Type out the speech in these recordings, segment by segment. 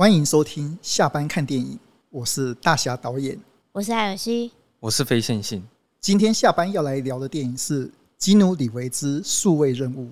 欢迎收听下班看电影，我是大侠导演，我是艾尔西，我是非线性。今天下班要来聊的电影是《基努·李维之数位任务》。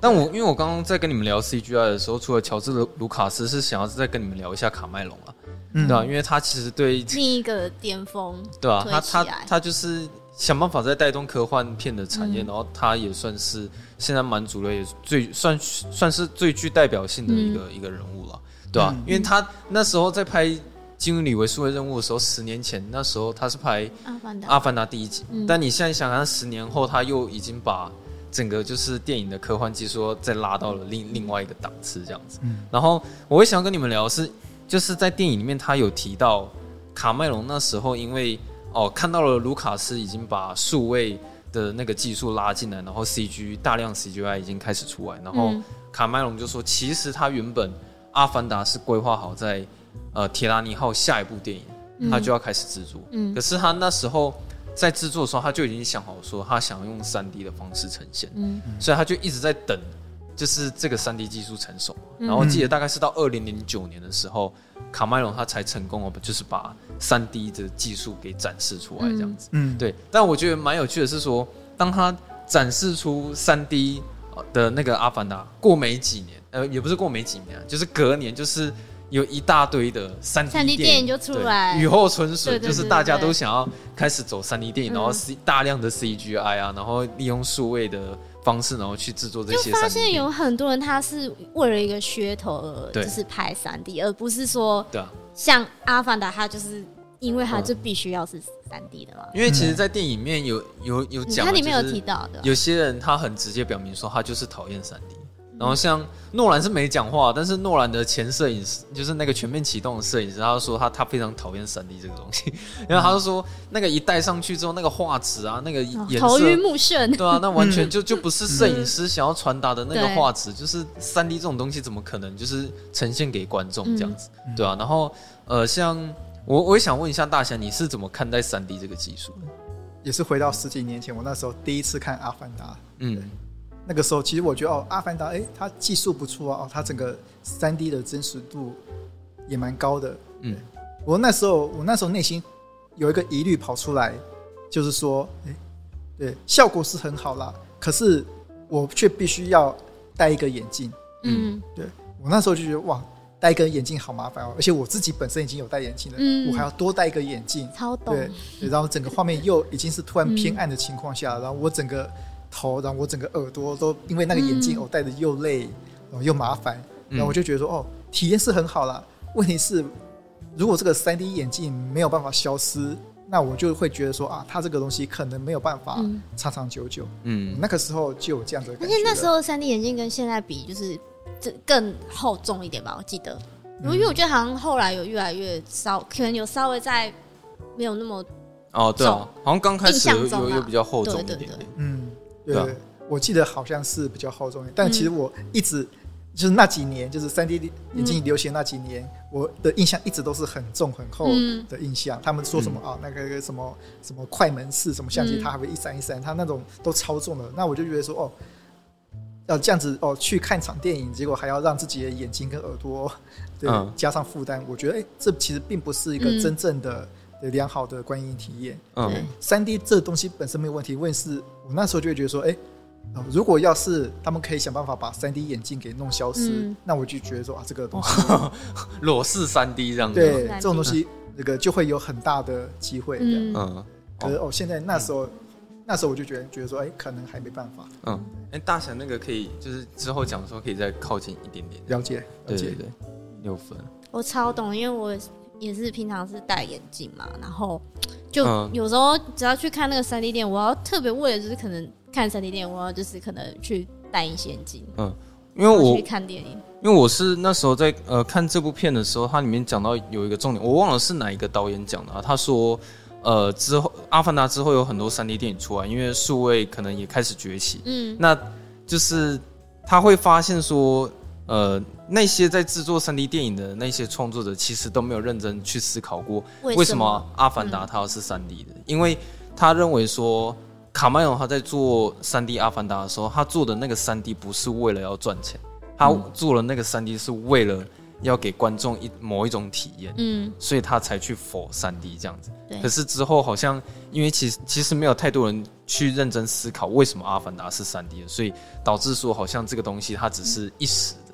但我因为我刚刚在跟你们聊 CGI 的时候，除了乔治·卢卡斯，是想要再跟你们聊一下卡麦隆啊，嗯、对吧、啊？因为他其实对另一个巅峰，对吧、啊？他他他就是想办法在带动科幻片的产业，嗯、然后他也算是现在满足了也最算算是最具代表性的一个、嗯、一个人物了，对吧、啊？嗯、因为他那时候在拍《基努·李维数位任务》的时候，十年前那时候他是拍《阿凡达》《阿凡达》第一集，嗯、但你现在想想，十年后他又已经把。整个就是电影的科幻技术再拉到了另另外一个档次这样子。嗯，然后我会想要跟你们聊的是，就是在电影里面他有提到卡麦隆那时候，因为哦看到了卢卡斯已经把数位的那个技术拉进来，然后 CG 大量 CGI 已经开始出来，然后卡麦隆就说，其实他原本《阿凡达》是规划好在呃铁达尼号下一部电影，他就要开始制作。嗯，可是他那时候。在制作的时候，他就已经想好说，他想用三 D 的方式呈现，嗯，所以他就一直在等，就是这个三 D 技术成熟。嗯、然后记得大概是到二零零九年的时候，嗯、卡麦隆他才成功哦，就是把三 D 的技术给展示出来这样子，嗯，对。但我觉得蛮有趣的是说，当他展示出三 D 的那个阿凡达，过没几年，呃，也不是过没几年，就是隔年，就是。有一大堆的三 D 电影，电影就出来，雨后春笋，就是大家都想要开始走三 D 电影，然后 C 大量的 CGI 啊，然后利用数位的方式，然后去制作这些。就发现有很多人他是为了一个噱头而就是拍三 D，而不是说像阿凡达，他就是因为他就必须要是三 D 的嘛。因为其实，在电影里面有有有讲，它里面有提到的，有些人他很直接表明说，他就是讨厌三 D。然后像诺兰是没讲话，但是诺兰的前摄影师就是那个全面启动的摄影师，他就说他他非常讨厌三 D 这个东西，然后他就说那个一戴上去之后，那个画质啊，那个颜色头晕目眩，对啊，那 完全就就不是摄影师想要传达的那个画质，就是三 D 这种东西怎么可能就是呈现给观众这样子，对啊，然后呃，像我我也想问一下大侠，你是怎么看待三 D 这个技术？也是回到十几年前，我那时候第一次看《阿凡达》，嗯。那个时候，其实我觉得哦，《阿凡达》哎，它技术不错啊，哦，它整个三 D 的真实度也蛮高的。嗯，我那时候，我那时候内心有一个疑虑跑出来，就是说，哎，对，效果是很好啦，可是我却必须要戴一个眼镜。嗯，对，我那时候就觉得哇，戴一个眼镜好麻烦哦，而且我自己本身已经有戴眼镜了，嗯，我还要多戴一个眼镜，超懂。对，然后整个画面又已经是突然偏暗的情况下，嗯，然后我整个。头，然后我整个耳朵都因为那个眼镜，我戴的又累，然后又麻烦，然后我就觉得说，哦，体验是很好啦。问题是，如果这个三 D 眼镜没有办法消失，那我就会觉得说啊，它这个东西可能没有办法长长久久。嗯，那个时候就有这样子的感觉。而且那时候三 D 眼镜跟现在比，就是这更厚重一点吧？我记得，因为我觉得好像后来有越来越稍，可能有稍微在没有那么哦，对啊，好像刚开始有有有比较厚重一点点，嗯。对，对，我记得好像是比较厚重一点，但其实我一直就是那几年，就是三 D 眼镜流行那几年，我的印象一直都是很重很厚的印象。他们说什么啊，那个什么什么快门式什么相机，它还会一闪一闪，它那种都超重的。那我就觉得说，哦，要这样子哦，去看场电影，结果还要让自己的眼睛跟耳朵 对加上负担，我觉得哎，这其实并不是一个真正的。良好的观影体验。嗯，三 D 这东西本身没有问题，问题是我那时候就会觉得说，哎，如果要是他们可以想办法把三 D 眼镜给弄消失，那我就觉得说啊，这个东西 裸视三 D 这样子，对，这种东西那个就会有很大的机会。嗯，可是哦，现在那时候那时候我就觉得觉得说，哎，可能还没办法。嗯，哎，大神那个可以就是之后讲的时候可以再靠近一点点。了解，了解，对，六分。我超懂，因为我。也是平常是戴眼镜嘛，然后就有时候只要去看那个三 D 电影，我要特别为了就是可能看三 D 电影，我要就是可能去戴隐形眼镜。嗯，因为我去看电影，因为我是那时候在呃看这部片的时候，它里面讲到有一个重点，我忘了是哪一个导演讲的啊。他说，呃，之后《阿凡达》之后有很多三 D 电影出来，因为数位可能也开始崛起。嗯，那就是他会发现说。呃，那些在制作三 D 电影的那些创作者，其实都没有认真去思考过为什么《阿凡达》它要是三 D 的，因为他认为说，卡麦隆他在做三 D 阿凡达的时候，他做的那个三 D 不是为了要赚钱，他做了那个三 D 是为了要给观众一某一种体验，嗯，所以他才去 for 三 D 这样子。可是之后好像因为其实其实没有太多人去认真思考为什么阿凡达是三 D 的，所以导致说好像这个东西它只是一时的，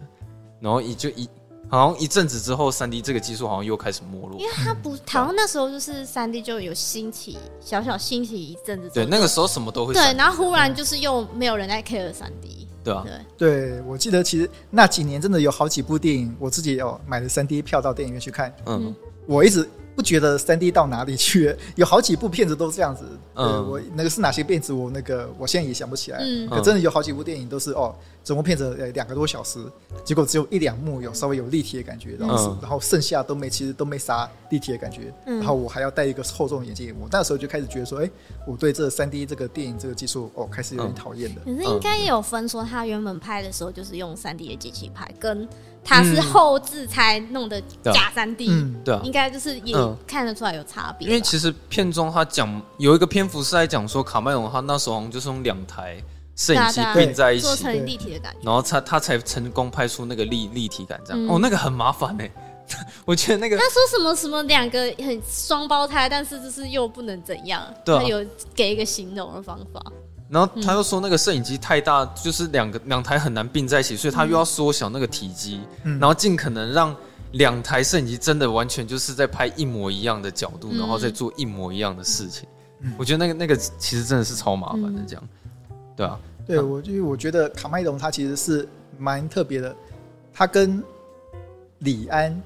然后也就一。好像一阵子之后，三 D 这个技术好像又开始没落。因为它不，好像那时候就是三 D 就有兴起，小小兴起一阵子。对，那个时候什么都会。对，然后忽然就是又没有人在 care 三 D。对啊。对，对我记得其实那几年真的有好几部电影，我自己有买了三 D 票到电影院去看。嗯。我一直。不觉得三 D 到哪里去？有好几部片子都这样子。嗯，我那个是哪些片子？我那个我现在也想不起来。嗯，可真的有好几部电影都是哦，整部片子呃两个多小时，结果只有一两幕有稍微有立体的感觉，然后、嗯、然后剩下都没，其实都没啥立体的感觉。嗯，然后我还要戴一个厚重的眼镜，我那时候就开始觉得说，哎、欸，我对这三 D 这个电影这个技术哦，开始有点讨厌的。可是应该也有分说，他原本拍的时候就是用三 D 的机器拍，跟。他是后置才弄的假三 D，对啊，应该就是也看得出来有差别。因为其实片中他讲有一个篇幅是在讲说卡麦隆他那时候好像就是用两台摄影机并在一起，做成立体的感觉，然后他他才成功拍出那个立立体感这样。哦，那个很麻烦哎，我觉得那个他说什么什么两个很双胞胎，但是就是又不能怎样，他有给一个形容的方法。然后他又说那个摄影机太大，就是两个两台很难并在一起，所以他又要缩小那个体积，然后尽可能让两台摄影机真的完全就是在拍一模一样的角度，然后再做一模一样的事情。我觉得那个那个其实真的是超麻烦的，这样，对啊，对我因为我觉得卡麦隆他其实是蛮特别的，他跟李安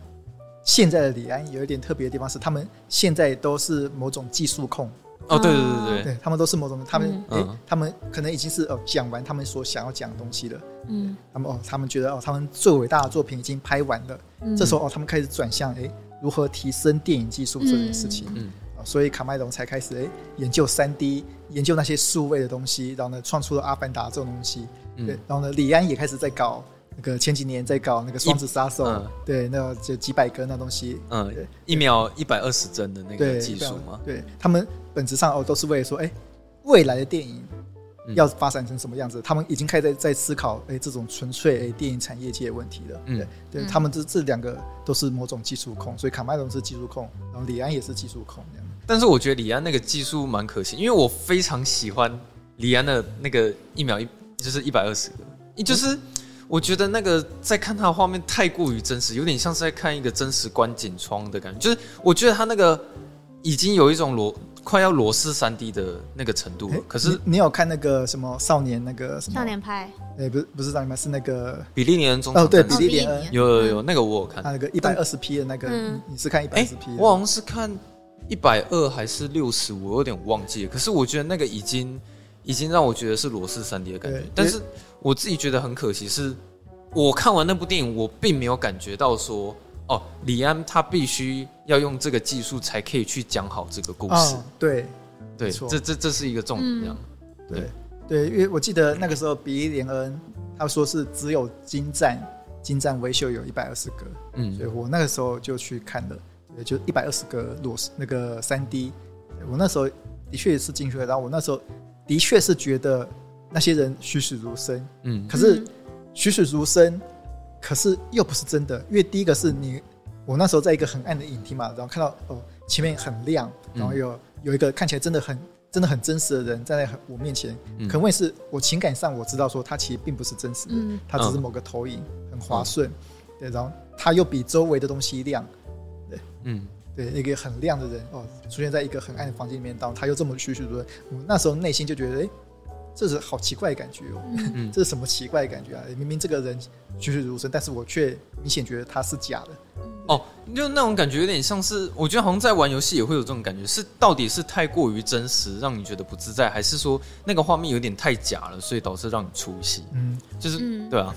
现在的李安有一点特别的地方是，他们现在都是某种技术控。哦，对对对对，对他们都是某种，他们哎、嗯欸，他们可能已经是哦讲完他们所想要讲的东西了。嗯，他们哦，他们觉得哦，他们最伟大的作品已经拍完了。嗯，这时候哦，他们开始转向哎，如何提升电影技术这件事情。嗯，所以卡麦隆才开始哎研究三 D，研究那些数位的东西，然后呢，创出了《阿凡达》这种东西。嗯，对，然后呢，李安也开始在搞。那个前几年在搞那个双子杀手，嗯、对，那就几百个那东西，嗯，一秒一百二十帧的那个技术吗？对，他们本质上哦都是为了说，哎、欸，未来的电影要发展成什么样子？嗯、他们已经开始在在思考，哎、欸，这种纯粹哎电影产业界的问题了。嗯，对，对他们这这两个都是某种技术控，所以卡麦隆是技术控，然后李安也是技术控这样。但是我觉得李安那个技术蛮可惜，因为我非常喜欢李安的那个一秒一就是一百二十个，就是。嗯我觉得那个在看他的画面太过于真实，有点像是在看一个真实观景窗的感觉。就是我觉得他那个已经有一种裸快要裸视三 D 的那个程度了。可是你，你有看那个什么少年那个什么少年派？哎，不是不是少年派，是那个比利连恩中哦，对，比利连恩有有有那个我有看，那个一百二十 P 的那个，嗯、你是看一百二十 P？我好像是看一百二还是六十，我有点忘记了。可是我觉得那个已经已经让我觉得是裸视三 D 的感觉，但是。我自己觉得很可惜，是我看完那部电影，我并没有感觉到说，哦，李安他必须要用这个技术才可以去讲好这个故事。哦、对，对，这这这是一个重点。对对，因为我记得那个时候，比利连恩他说是只有精湛精湛维修有一百二十个，嗯，所以我那个时候就去看了，对，就一百二十个裸那个三 D，我那时候的确是进去了，然后我那时候的确是觉得。那些人栩栩如生，嗯，可是栩栩如生，可是又不是真的，因为第一个是你，我那时候在一个很暗的影厅嘛，然后看到哦前面很亮，然后有有一个看起来真的很真的很真实的人站在我面前，嗯、可问题是我情感上我知道说他其实并不是真实的，嗯、他只是某个投影很滑顺，嗯、对，然后他又比周围的东西亮，对，嗯，对，一个很亮的人哦出现在一个很暗的房间里面，然后他又这么栩栩如生，我那时候内心就觉得哎。诶这是好奇怪的感觉哦，嗯、这是什么奇怪的感觉啊？明明这个人栩栩如生，但是我却明显觉得他是假的。哦，就那种感觉有点像是，我觉得好像在玩游戏也会有这种感觉，是到底是太过于真实让你觉得不自在，还是说那个画面有点太假了，所以导致让你出戏？嗯，就是、嗯、对啊，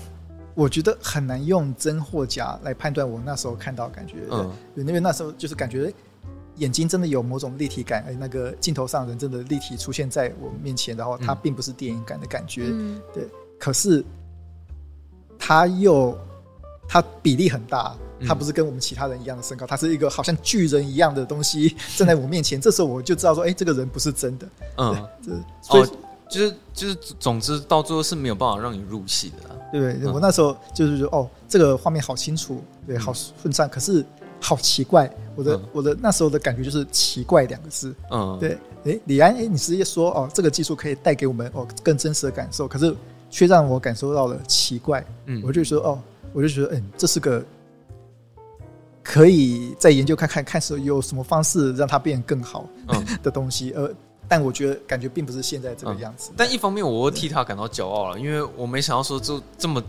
我觉得很难用真或假来判断我那时候看到感觉。嗯，因为那时候就是感觉。眼睛真的有某种立体感，哎，那个镜头上人真的立体出现在我面前，然后它并不是电影感的感觉，嗯、对。可是，它又它比例很大，他不是跟我们其他人一样的身高，他是一个好像巨人一样的东西 站在我面前。这时候我就知道说，哎，这个人不是真的。嗯，所以就是就是，总之到最后是没有办法让你入戏的。对对，我那时候就是说，哦，这个画面好清楚，对，好顺畅，可是好奇怪。我的我的那时候的感觉就是奇怪两个字。嗯，对。哎，李安，哎，你直接说哦，这个技术可以带给我们哦更真实的感受，可是却让我感受到了奇怪。嗯，我就说哦，我就觉得，嗯，这是个可以再研究看看，看是有什么方式让它变得更好 的东西。呃，但我觉得感觉并不是现在这个样子。但一方面，我替他感到骄傲了，因为我没想到说，就这么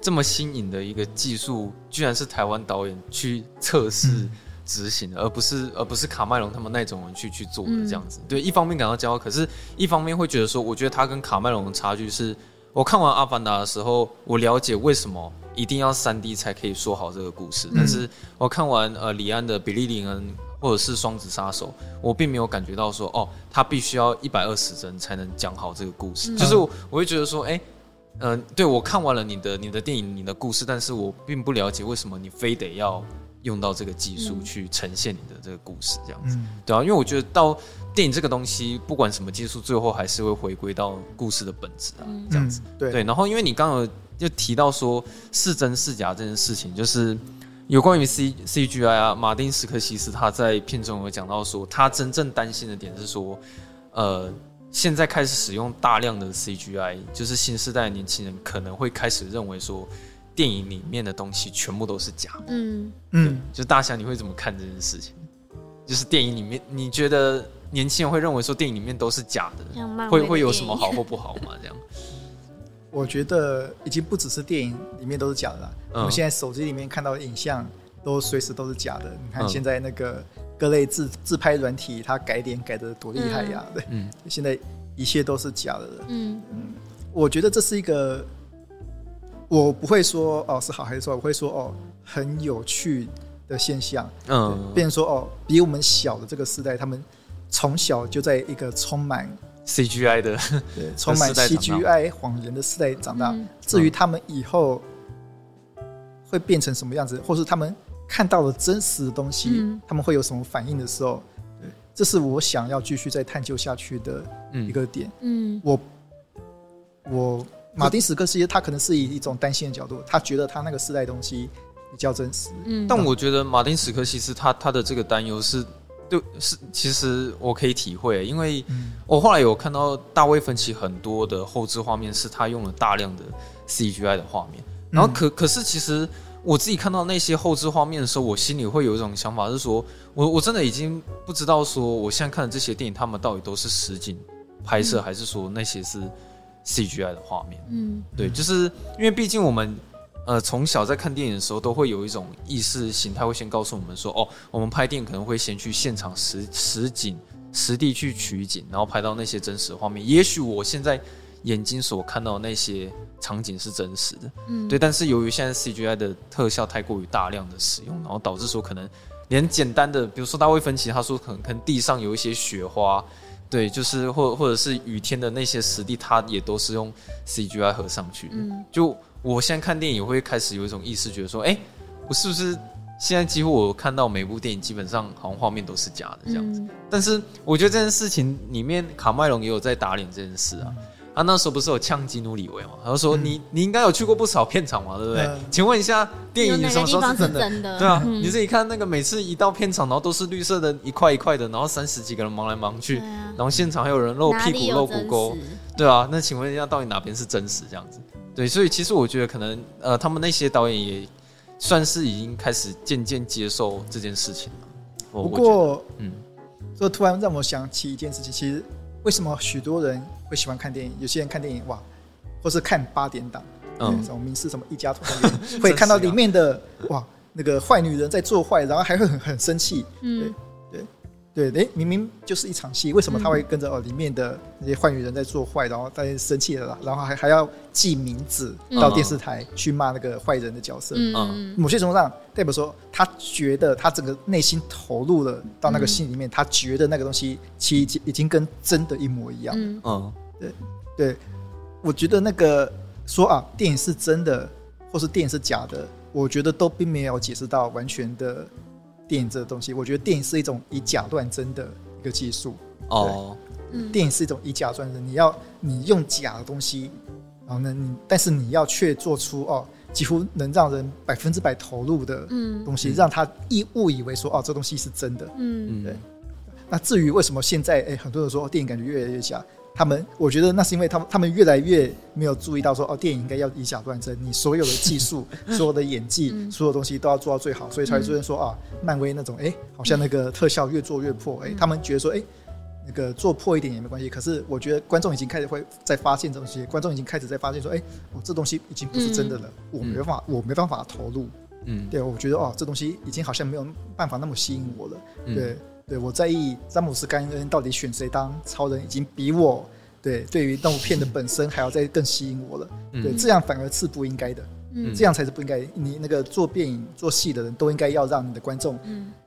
这么新颖的一个技术，居然是台湾导演去测试。执行的，而不是而不是卡麦隆他们那种人去去做的这样子。嗯、对，一方面感到骄傲，可是一方面会觉得说，我觉得他跟卡麦隆的差距是，我看完《阿凡达》的时候，我了解为什么一定要三 D 才可以说好这个故事。嗯、但是我看完呃李安的《比利林恩》或者是《双子杀手》，我并没有感觉到说，哦，他必须要一百二十帧才能讲好这个故事。嗯、就是我，我会觉得说，哎、呃，对我看完了你的你的电影你的故事，但是我并不了解为什么你非得要。用到这个技术去呈现你的这个故事，这样子，嗯、对啊，因为我觉得到电影这个东西，不管什么技术，最后还是会回归到故事的本质啊，这样子，嗯、对对。然后，因为你刚刚就提到说是真是假这件事情，就是有关于 C C G I 啊，马丁·斯科西斯他在片中有讲到说，他真正担心的点是说，呃，现在开始使用大量的 C G I，就是新时代的年轻人可能会开始认为说。电影里面的东西全部都是假的。嗯嗯，就大侠，你会怎么看这件事情？就是电影里面，你觉得年轻人会认为说电影里面都是假的，会会有什么好或不好吗？这样？我觉得已经不只是电影里面都是假的了。我们现在手机里面看到的影像都随时都是假的。你看现在那个各类自自拍软体，它改脸改的多厉害呀？对，嗯，现在一切都是假的了。嗯嗯，我觉得这是一个。我不会说哦是好还是坏，我会说哦很有趣的现象。嗯，变成说哦比我们小的这个时代，他们从小就在一个充满 CGI 的对充满 CGI 谎言的时代长大。至于他们以后会变成什么样子，或是他们看到了真实的东西，他们会有什么反应的时候，对，这是我想要继续再探究下去的一个点。嗯，我我。马丁·史克西斯他可能是以一种担心的角度，他觉得他那个时代东西比较真实。嗯，但我觉得马丁·史克西斯他他的这个担忧是，对，是其实我可以体会，因为我后来有看到大卫·芬奇很多的后置画面是他用了大量的 CGI 的画面，然后可可是其实我自己看到那些后置画面的时候，我心里会有一种想法是说，我我真的已经不知道说我现在看的这些电影，他们到底都是实景拍摄，还是说那些是。CGI 的画面，嗯，对，就是因为毕竟我们，呃，从小在看电影的时候，都会有一种意识形态，会先告诉我们说，哦，我们拍电影可能会先去现场实实景实地去取景，然后拍到那些真实的画面。也许我现在眼睛所看到的那些场景是真实的，嗯，对。但是由于现在 CGI 的特效太过于大量的使用，然后导致说可能连简单的，比如说大卫芬奇他说可能可能地上有一些雪花。对，就是或或者是雨天的那些实地，它也都是用 CGI 合上去的。嗯，就我现在看电影，会开始有一种意识，觉得说，哎，我是不是现在几乎我看到每部电影，基本上好像画面都是假的这样子。嗯，但是我觉得这件事情里面，卡麦隆也有在打脸这件事啊。他那时候不是有呛基努里维嘛？他就说你：“你你应该有去过不少片场嘛，对不对？嗯、请问一下，电影什么时候是真的？真 的对啊，嗯、你自己看那个每次一到片场，然后都是绿色的一块一块的，然后三十几个人忙来忙去，啊、然后现场还有人露屁股露骨沟，对啊。那请问一下，到底哪边是真实？这样子？对，所以其实我觉得可能呃，他们那些导演也算是已经开始渐渐接受这件事情了。不过，嗯，这突然让我想起一件事情，其实。为什么许多人会喜欢看电影？有些人看电影哇，或是看八点档，嗯，什么名士什么一家团圆，会看到里面的哇，那个坏女人在做坏，然后还会很很生气，嗯。对，哎，明明就是一场戏，为什么他会跟着哦里面的那些坏女人在做坏，然后在生气了，然后还还要记名字到电视台去骂那个坏人的角色？嗯，某些程度上代表说，他觉得他整个内心投入了到那个戏里面，他觉得那个东西其实已经跟真的一模一样。嗯，对对，我觉得那个说啊，电影是真的，或是电影是假的，我觉得都并没有解释到完全的电影这个东西。我觉得电影是一种以假乱真的一个技术。哦，嗯，电影是一种以假乱真，你要你用假的东西，然后呢，你但是你要却做出哦，几乎能让人百分之百投入的东西，嗯、让他一误以为说哦，这东西是真的。嗯，对。那至于为什么现在哎，很多人说电影感觉越来越假？他们，我觉得那是因为他们，他们越来越没有注意到说，哦，电影应该要以假乱真，你所有的技术、所有的演技、所有东西都要做到最好，所以才会出现说啊，漫威那种，哎，好像那个特效越做越破，哎，他们觉得说，哎，那个做破一点也没关系。可是我觉得观众已经开始会在发现这东西，观众已经开始在发现说，哎，哦，这东西已经不是真的了，我没办法，我没办法投入，嗯，对，我觉得哦，这东西已经好像没有办法那么吸引我了，对。对，我在意詹姆斯·甘恩到底选谁当超人，已经比我对对于动物片的本身还要再更吸引我了。嗯、对，这样反而是不应该的。嗯，这样才是不应该。你那个做电影、做戏的人都应该要让你的观众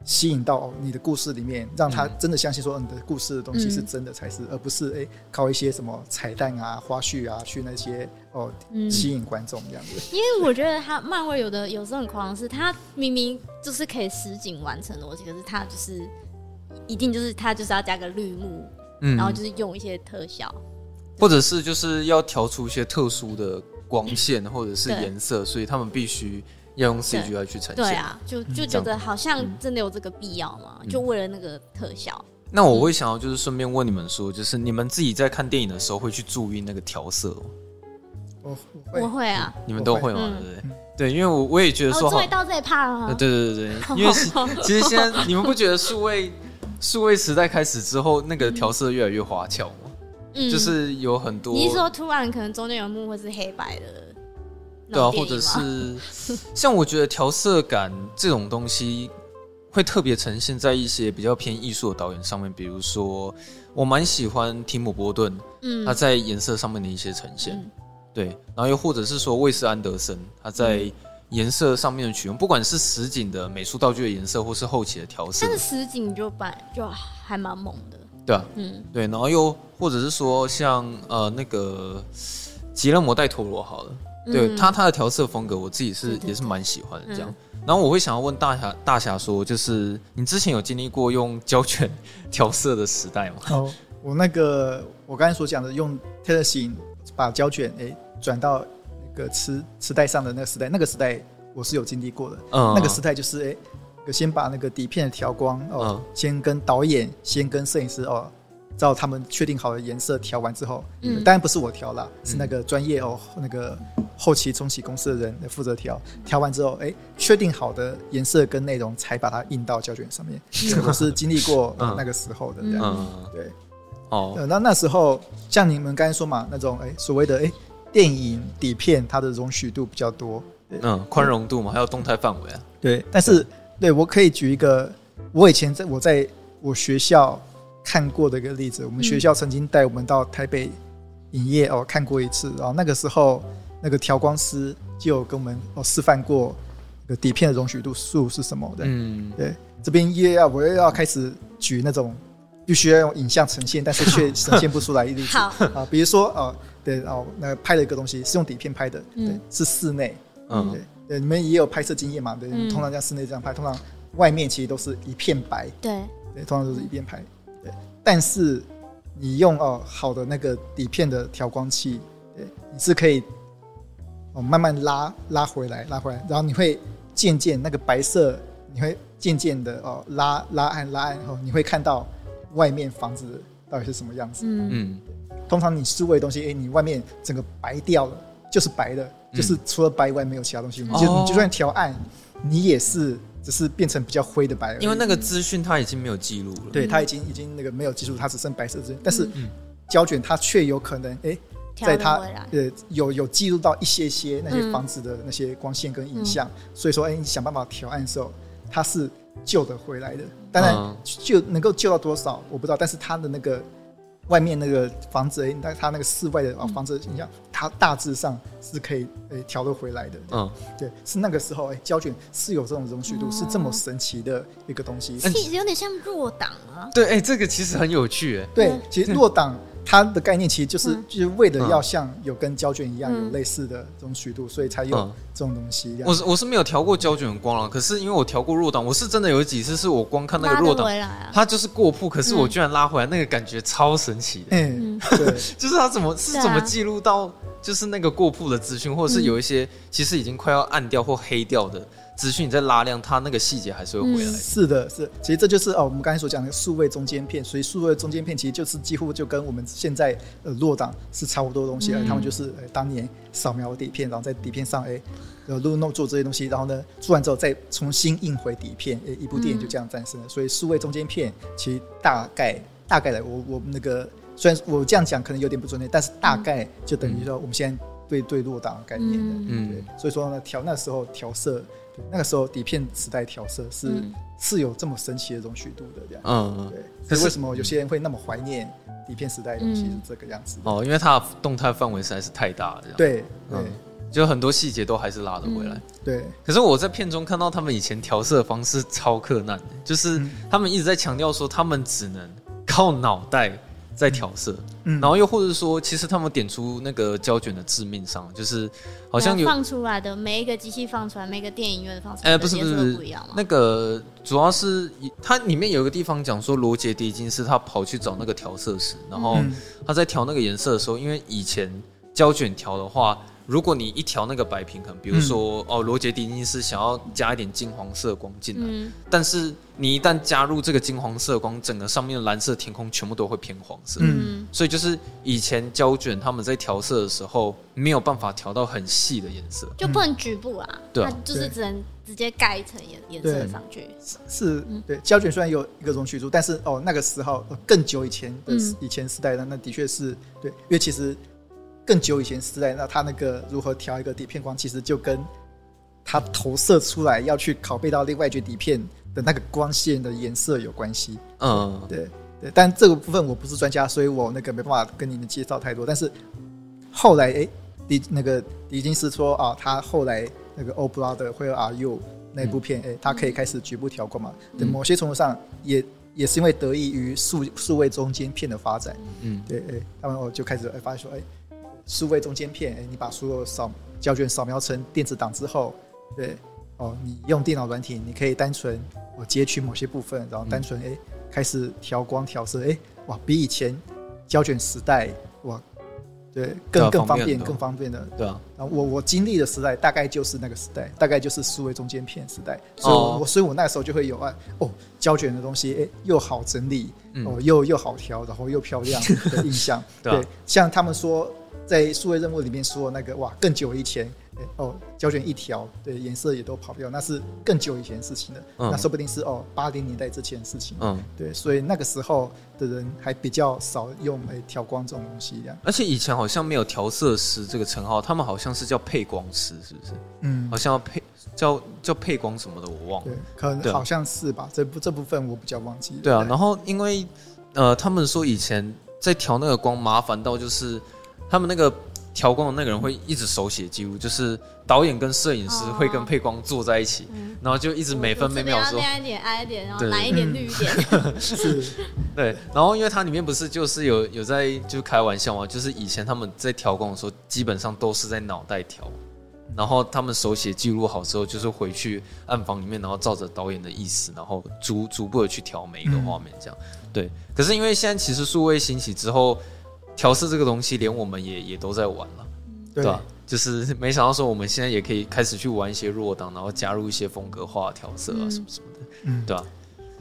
吸引到你的故事里面，让他真的相信说你的故事的东西是真的才是，而不是哎靠一些什么彩蛋啊、花絮啊去那些哦吸引观众这样子。因为我觉得他漫威有的有时候很夸张，是他明明就是可以实景完成的逻辑，可是他就是。一定就是它就是要加个绿幕，嗯，然后就是用一些特效，或者是就是要调出一些特殊的光线或者是颜色，所以他们必须要用 CG 来去呈现。对啊，就就觉得好像真的有这个必要吗？嗯、就为了那个特效。那我会想要就是顺便问你们说，就是你们自己在看电影的时候会去注意那个调色吗？我我会啊，你们都会吗？对不对？对，因为我我也觉得说，终于到这一趴了。对对对对，因为其实现在你们不觉得数位？数位时代开始之后，那个调色越来越花俏嘛，嗯，就是有很多。你是说突然可能中间有幕会是黑白的？对啊，或者是 像我觉得调色感这种东西会特别呈现在一些比较偏艺术的导演上面，比如说我蛮喜欢提姆波顿，嗯，他在颜色上面的一些呈现，嗯、对，然后又或者是说魏斯安德森他在。嗯颜色上面的取用，不管是实景的美术道具的颜色，或是后期的调色，但是实景就摆就还蛮猛的。对啊，嗯，对，然后又或者是说像呃那个吉勒摩戴托罗好了，对、嗯、他他的调色风格，我自己是也是蛮喜欢的。这样，嗯、然后我会想要问大侠大侠说，就是你之前有经历过用胶卷调色的时代吗？哦，我那个我刚才所讲的用 Telecine 把胶卷诶转到。个磁磁带上的那个时代，那个时代我是有经历过的。嗯，那个时代就是哎、欸，先把那个底片调光哦，嗯、先跟导演，先跟摄影师哦，照他们确定好的颜色调完之后，嗯，当然不是我调啦，是那个专业哦，那个后期冲洗公司的人来负责调。调完之后，哎、欸，确定好的颜色跟内容才把它印到胶卷上面。这个我是经历过那个时候的这样。嗯，对。哦，那那时候像你们刚才说嘛，那种哎、欸，所谓的哎。欸电影底片它的容许度比较多，嗯，宽容度嘛，还有动态范围啊。对，但是对我可以举一个，我以前在我在我学校看过的一个例子。我们学校曾经带我们到台北影业哦看过一次，然后那个时候那个调光师就有跟我们哦示范过，底片的容许度数是什么的。嗯，对，这边又要我又要开始举那种必须要用影像呈现，但是却 呈现不出来的例子。好啊，比如说哦。对，哦那个拍了一个东西，是用底片拍的，对，嗯、是室内，嗯，对，对，你们也有拍摄经验嘛？对，嗯、通常在室内这样拍，通常外面其实都是一片白，对，对，通常都是一片白，对。但是你用哦好的那个底片的调光器，对，你是可以哦慢慢拉拉回来，拉回来，然后你会渐渐那个白色，你会渐渐的哦拉拉暗拉暗后，你会看到外面房子到底是什么样子，嗯。嗯通常你数位的东西，哎，你外面整个白掉了，就是白的，嗯、就是除了白以外没有其他东西。你就你就算调暗，你也是只是变成比较灰的白。因为那个资讯它已经没有记录了，对，它已经已经那个没有记录，它只剩白色资讯。但是胶卷它却有可能，哎，在它呃有有记录到一些些那些房子的那些光线跟影像，嗯、所以说，哎，你想办法调暗的时候，它是救得回来的。当然，救能够救到多少我不知道，但是他的那个。外面那个房子，哎，那它那个室外的啊房子的形象，它大致上是可以诶调得回来的。嗯，对，是那个时候，哎，胶卷是有这种容许度，是这么神奇的一个东西。其实有点像弱档啊。对，哎，这个其实很有趣，哎。对，其实弱档它的概念其实就是就是为了要像有跟胶卷一样有类似的这种曲度，所以才有这种东西。我是我是没有调过胶卷光了，可是因为我调过弱档，我是真的有几次是我光看那个弱档，它就是过曝，可是我居然拉回来，那个感觉超神奇的。嗯，对，就是它怎么是怎么记录到就是那个过曝的资讯，或者是有一些其实已经快要暗掉或黑掉的。资讯你在拉亮，它那个细节还是会回来。嗯、是的，是，其实这就是哦，我们刚才所讲的数位中间片。所以数位中间片其实就是几乎就跟我们现在呃落档是差不多的东西。嗯、他们就是呃当年扫描底片，然后在底片上哎呃录弄做这些东西，然后呢做完之后再重新印回底片，哎一部电影就这样诞生了。嗯、所以数位中间片其实大概大概的我我们那个虽然我这样讲可能有点不专业，但是大概就等于说我们现在对对落档概念的，嗯对。所以说呢调那时候调色。那个时候底片时代调色是、嗯、是有这么神奇的这种曲度的这样，嗯嗯，对。可是为什么有些人会那么怀念底片时代的东西是这个样子？哦，因为它的动态范围实在是太大了，这样。对对，嗯、就很多细节都还是拉得回来。嗯、对。可是我在片中看到他们以前调色的方式超克难的，就是他们一直在强调说他们只能靠脑袋。在调色，嗯，然后又或者说，其实他们点出那个胶卷的致命伤，就是好像有放出来的每一个机器放出来，每个电影院放出来，哎，不是不是不一样吗？那个主要是它里面有一个地方讲说，罗杰·狄金斯他跑去找那个调色师，然后他在调那个颜色的时候，因为以前胶卷调的话。如果你一调那个白平衡，比如说、嗯、哦，罗杰·迪尼斯想要加一点金黄色光进来，嗯、但是你一旦加入这个金黄色光，整个上面的蓝色天空全部都会偏黄色。嗯，所以就是以前胶卷他们在调色的时候没有办法调到很细的颜色，就不能局部啊，对、嗯，它就是只能直接盖一层颜颜色上去。是，对，胶卷虽然有一个容许度，但是哦，那个时候更久以前的、嗯、以前时代的那的确是对，因为其实。更久以前时代，那他那个如何调一个底片光，其实就跟他投射出来要去拷贝到另外一卷底片的那个光线的颜色有关系。嗯，对对。但这个部分我不是专家，所以我那个没办法跟你们介绍太多。但是后来，哎，狄那个狄金斯说啊，他后来那个《O Brother Where Are You》那部片，哎、嗯，他可以开始局部调光嘛？嗯、某些程度上也也是因为得益于数数位中间片的发展。嗯，对，哎，他们哦就开始哎发现说，哎。数位中间片，哎，你把所有扫胶卷扫描成电子档之后，对，哦，你用电脑软体，你可以单纯哦截取某些部分，然后单纯哎、嗯、开始调光调色，哎，哇，比以前胶卷时代哇，对，更更方便，更方便的，对啊。然后我我经历的时代大概就是那个时代，大概就是数位中间片时代，所以我、哦、所以我那时候就会有啊，哦，胶卷的东西，哎，又好整理，嗯、哦，又又好调，然后又漂亮的印象，对，啊、像他们说。在数位任务里面说那个哇，更久以前，哦，胶卷一条，对，颜色也都跑掉，那是更久以前的事情了。嗯、那说不定是哦，八零年代之前的事情。嗯，对，所以那个时候的人还比较少用诶调光这种东西一样。而且以前好像没有调色师这个称号，他们好像是叫配光师，是不是？嗯，好像要配叫叫配光什么的，我忘了。对，可能好像是吧。这部这部分我比较忘记了。对啊，然后因为呃，他们说以前在调那个光麻烦到就是。他们那个调光的那个人会一直手写记录，就是导演跟摄影师会跟配光坐在一起，然后就一直每分每秒说亮一点、暗一点，然后蓝一点、绿一点。是，对。然后因为它里面不是就是有有在就开玩笑嘛，就是以前他们在调光的时候，基本上都是在脑袋调，然后他们手写记录好之后，就是回去暗房里面，然后照着导演的意思，然后逐逐步的去调每一个画面，这样。对。可是因为现在其实数位兴起之后。调色这个东西，连我们也也都在玩了，对吧？就是没想到说，我们现在也可以开始去玩一些弱档，然后加入一些风格化调色啊，什么什么的，嗯，对吧？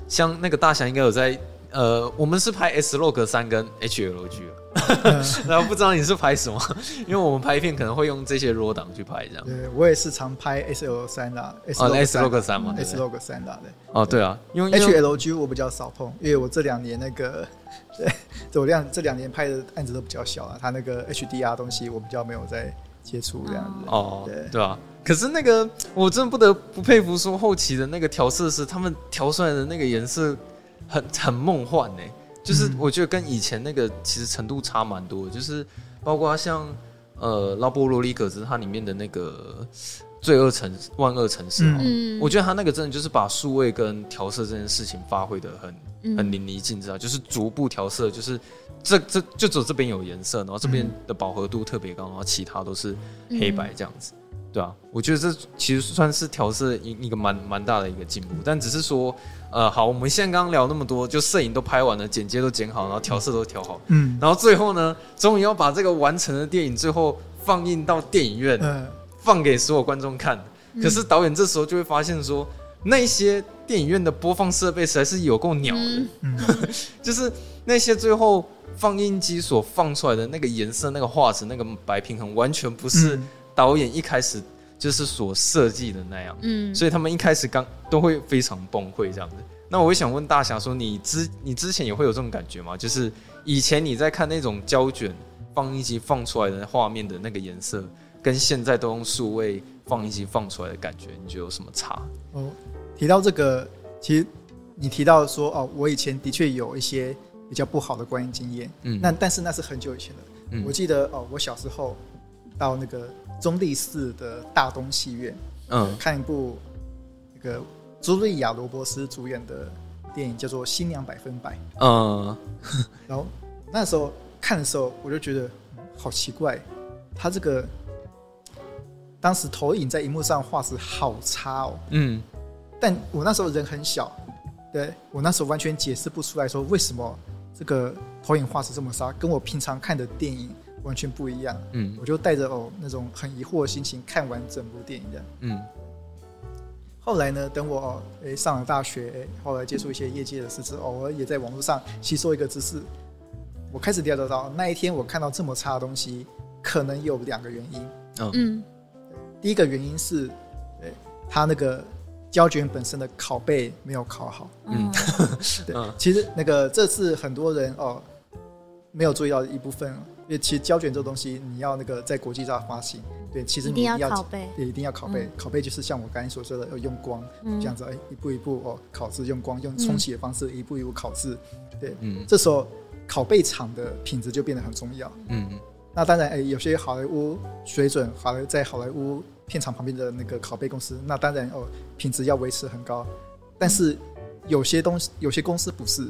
像那个大侠应该有在，呃，我们是拍 S Log 三跟 HLG 然后不知道你是拍什么，因为我们拍片可能会用这些弱档去拍，这样。对，我也是常拍 S L 三的，S Log 三嘛，S Log 三的，对。哦，对啊，因为 HLG 我比较少碰，因为我这两年那个。对，我这样这两年拍的案子都比较小啊，他那个 HDR 东西我比较没有在接触这样子。哦，对对啊。可是那个我真的不得不佩服，说后期的那个调色师，他们调出来的那个颜色很 很梦幻呢。就是我觉得跟以前那个其实程度差蛮多的，就是 包括像呃拉波罗里格兹它里面的那个罪恶城万恶城市，嗯，我觉得他那个真的就是把数位跟调色这件事情发挥的很、嗯、很淋漓尽致啊，就是逐步调色，就是这这就只有这边有颜色，然后这边的饱和度特别高，然后其他都是黑白这样子，嗯、对啊，我觉得这其实算是调色一一个蛮蛮大的一个进步，但只是说，呃，好，我们现在刚刚聊那么多，就摄影都拍完了，剪接都剪好，然后调色都调好，嗯，然后最后呢，终于要把这个完成的电影最后放映到电影院。嗯。放给所有观众看，可是导演这时候就会发现说，那些电影院的播放设备实在是有够鸟的，嗯、就是那些最后放映机所放出来的那个颜色、那个画质、那个白平衡，完全不是导演一开始就是所设计的那样，嗯，所以他们一开始刚都会非常崩溃这样子。那我也想问大侠说，你之你之前也会有这种感觉吗？就是以前你在看那种胶卷放映机放出来的画面的那个颜色。跟现在都用数位放映机放出来的感觉，你觉得有什么差？哦，提到这个，其实你提到说哦，我以前的确有一些比较不好的观影经验，嗯，那但是那是很久以前的。嗯，我记得哦，我小时候到那个中立市的大东戏院，嗯，看一部那个茱莉亚·罗伯斯主演的电影，叫做《新娘百分百》。嗯，然后那时候看的时候，我就觉得好奇怪，他这个。当时投影在荧幕上画质好差哦，嗯，但我那时候人很小，对，我那时候完全解释不出来说为什么这个投影画质这么差，跟我平常看的电影完全不一样，嗯，我就带着哦那种很疑惑的心情看完整部电影的，嗯。后来呢，等我诶上了大学，后来接触一些业界的事之后，偶尔也在网络上吸收一个知识，我开始了解到那一天我看到这么差的东西，可能有两个原因，嗯。第一个原因是，对，他那个胶卷本身的拷贝没有拷好。嗯，对，其实那个这是很多人哦没有注意到的一部分，因为其实胶卷这东西你要那个在国际上发行，对，其实你要拷贝，对，一定要拷贝。拷贝就是像我刚才所说的，要用光这样子，哎，一步一步哦拷制，用光用冲洗的方式一步一步拷制，对，嗯，这时候拷贝厂的品质就变得很重要。嗯，那当然，哎，有些好莱坞水准，好莱在好莱坞。片场旁边的那个拷贝公司，那当然哦，品质要维持很高。但是有些东西，有些公司不是。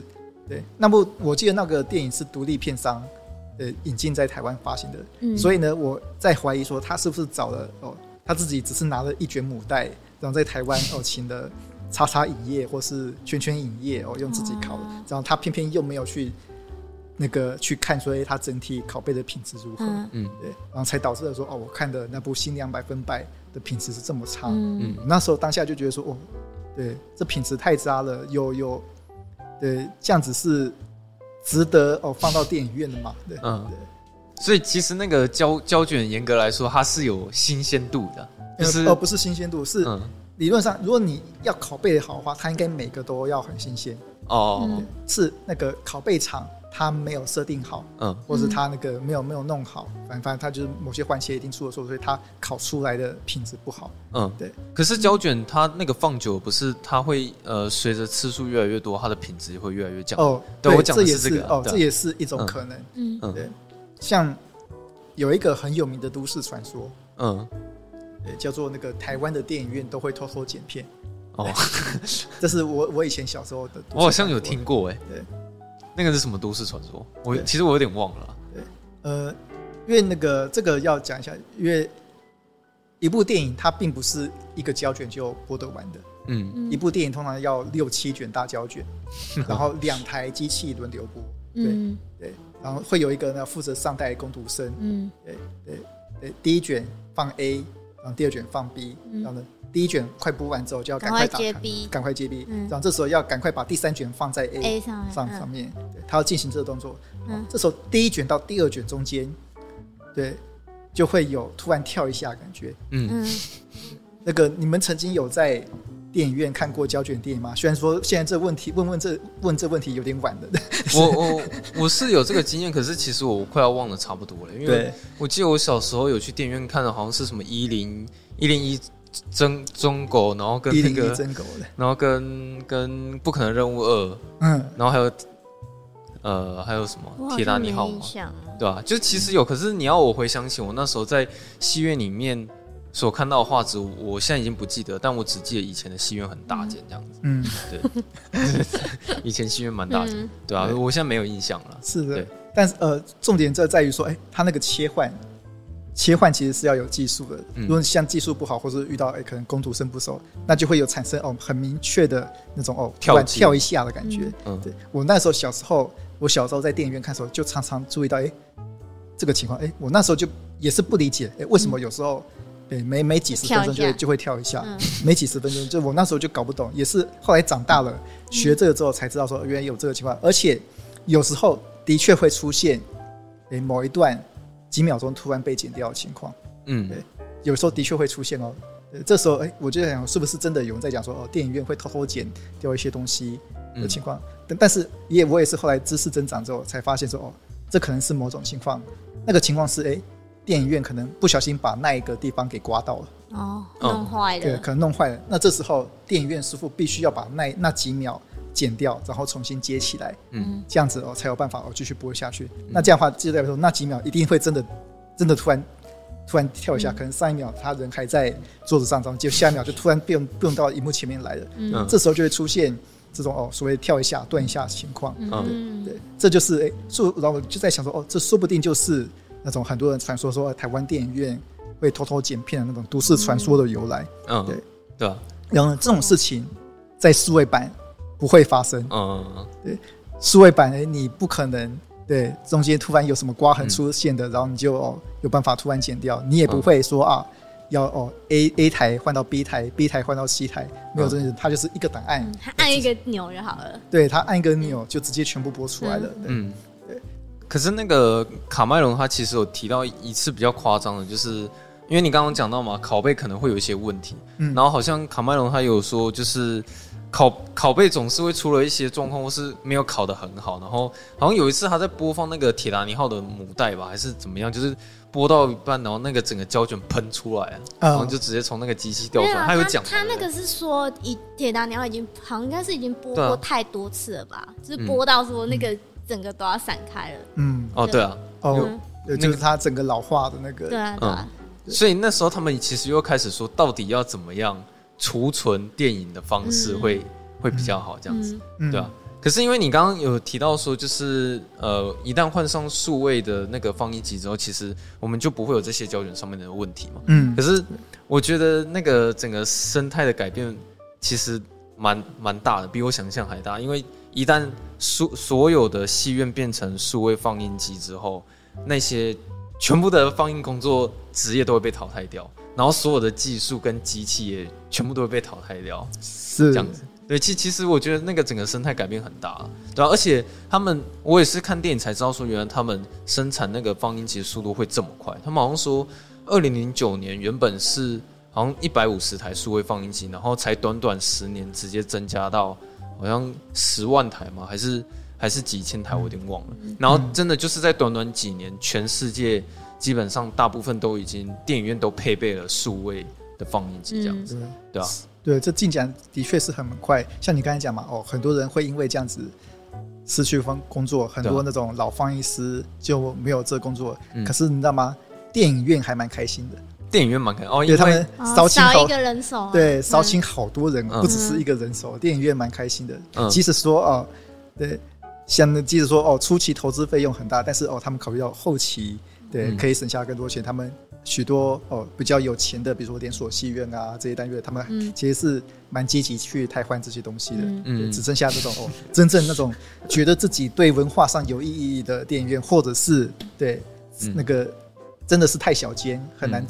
对，那么我记得那个电影是独立片商呃引进在台湾发行的，嗯，所以呢，我在怀疑说他是不是找了哦，他自己只是拿了一卷母带，然后在台湾哦 请的叉叉影业或是圈圈影业哦用自己拷的，然后他偏偏又没有去。那个去看，所以他整体拷贝的品质如何？嗯，对，然后才导致了说，哦，我看的那部《新娘百分百》的品质是这么差。嗯，那时候当下就觉得说，哦，对，这品质太渣了，有有，对，这样子是值得哦放到电影院的嘛？对，嗯，对。所以其实那个胶胶卷严格来说，它是有新鲜度的，就是哦，不是新鲜度，是理论上，如果你要拷贝的好的话，它应该每个都要很新鲜。哦，是那个拷贝厂。他没有设定好，嗯，或是他那个没有没有弄好，反正反正他就是某些环节一定出了错，所以他考出来的品质不好，嗯，对。可是胶卷它那个放久不是它会呃随着次数越来越多，它的品质会越来越降。哦，对，我讲的是这个，哦，这也是一种可能，嗯。嗯，对。像有一个很有名的都市传说，嗯，对，叫做那个台湾的电影院都会偷偷剪片，哦，这是我我以前小时候的，我好像有听过，哎，对。那个是什么都市传说？我其实我有点忘了。对，呃，因为那个这个要讲一下，因为一部电影它并不是一个胶卷就播得完的。嗯，一部电影通常要六七卷大胶卷，然后两台机器轮流播。对对，然后会有一个呢负责上带工读生。嗯，对对对，第一卷放 A，然后第二卷放 B，然后呢。第一卷快播完之后，就要赶快打开，赶快接 B，然后这时候要赶快把第三卷放在 A 上上上面，对，他要进行这个动作。嗯这时候第一卷到第二卷中间，对，就会有突然跳一下感觉。嗯，那个你们曾经有在电影院看过胶卷电影吗？虽然说现在这问题问问这问这问题有点晚了。我我我是有这个经验，可是其实我快要忘了差不多了，因为我记得我小时候有去电影院看的，好像是什么一零一零一。真中狗，然后跟那个，然后跟跟不可能任务二，嗯，然后还有呃还有什么铁达尼号吗？对吧？就其实有，可是你要我回想起我那时候在戏院里面所看到的画质，我现在已经不记得，但我只记得以前的戏院很大间这样子。嗯，对，以前戏院蛮大间，对啊，我现在没有印象了。是的，但是呃，重点在在于说，哎，它那个切换。切换其实是要有技术的，如果像技术不好，或是遇到哎可能工读生不熟，那就会有产生哦很明确的那种哦跳跳一下的感觉。嗯，对我那时候小时候，我小时候在电影院看的时候，就常常注意到哎这个情况，哎我那时候就也是不理解，哎为什么有时候哎每每几十分钟就就会跳一下，没几十分钟就我那时候就搞不懂，也是后来长大了学这个之后才知道说原来有这个情况，而且有时候的确会出现哎某一段。几秒钟突然被剪掉的情况，嗯，对，有时候的确会出现哦。这时候，哎，我就在想，是不是真的有人在讲说，哦，电影院会偷偷剪掉一些东西的情况？但、嗯、但是也我也是后来知识增长之后才发现说，哦，这可能是某种情况。那个情况是，哎，电影院可能不小心把那一个地方给刮到了，哦，弄坏了，对，可能弄坏了。那这时候电影院师傅必须要把那那几秒剪掉，然后重新接起来，嗯，这样子哦才有办法哦继续播下去。嗯、那这样的话，就代表说那几秒一定会真的，真的突然突然跳一下，嗯、可能上一秒他人还在桌子上，然后就下一秒就突然变变到荧幕前面来了，嗯，这时候就会出现这种哦所谓跳一下断一下情况，嗯，对，这就是哎，说然后我就在想说哦，这说不定就是那种很多人传说说台湾电影院会偷偷剪片的那种都市传说的由来，嗯，对。对啊，然后这种事情在数位版。不会发生，嗯，对，数位版诶，你不可能对中间突然有什么刮痕出现的，嗯、然后你就哦有办法突然剪掉，你也不会说啊要哦 A A 台换到 B 台，B 台换到 C 台，没有这件事，它就是一个档案，它按一个钮就好了，对，它按一个钮就直接全部播出来了，嗯，对。可是那个卡麦隆他其实有提到一次比较夸张的，就是因为你刚刚讲到嘛，拷贝可能会有一些问题，嗯，然后好像卡麦隆他有说就是。拷拷贝总是会出了一些状况，或是没有考得很好。然后好像有一次他在播放那个铁达尼号的母带吧，还是怎么样？就是播到一半，然后那个整个胶卷喷出来，然后就直接从那个机器掉出来。他有讲，他那个是说，以铁达尼号已经好像应该是已经播过太多次了吧？就是播到说那个整个都要散开了。嗯，哦，对啊，哦，就是他整个老化的那个。对啊，对啊。所以那时候他们其实又开始说，到底要怎么样？储存电影的方式会、嗯、会比较好，这样子，嗯、对啊。可是因为你刚刚有提到说，就是呃，一旦换上数位的那个放映机之后，其实我们就不会有这些胶卷上面的问题嘛。嗯。可是我觉得那个整个生态的改变其实蛮蛮大的，比我想象还大。因为一旦所所有的戏院变成数位放映机之后，那些全部的放映工作职业都会被淘汰掉。然后所有的技术跟机器也全部都会被淘汰掉，是这样子。对，其其实我觉得那个整个生态改变很大，对啊，而且他们，我也是看电影才知道说，原来他们生产那个放映机的速度会这么快。他们好像说，二零零九年原本是好像一百五十台数位放映机，然后才短短十年直接增加到好像十万台嘛？还是还是几千台？我有点忘了。然后真的就是在短短几年，全世界。基本上大部分都已经电影院都配备了数位的放映机这样子，嗯、对吧？对，这进展的确是很快。像你刚才讲嘛，哦，很多人会因为这样子失去方工作，很多那种老放映师就没有这工作。嗯、可是你知道吗？电影院还蛮开心的。电影院蛮开心哦，因为他们少请好一个人手，对，少请好多人，嗯、不只是一个人手。电影院蛮开心的，嗯、即使说哦，对，像即使说哦，初期投资费用很大，但是哦，他们考虑到后期。对，可以省下更多钱。他们许多哦比较有钱的，比如说连锁戏院啊这些单位，他们其实是蛮积极去汰换这些东西的。嗯，只剩下这种哦，真正那种觉得自己对文化上有意义的电影院，或者是对那个真的是太小间，很难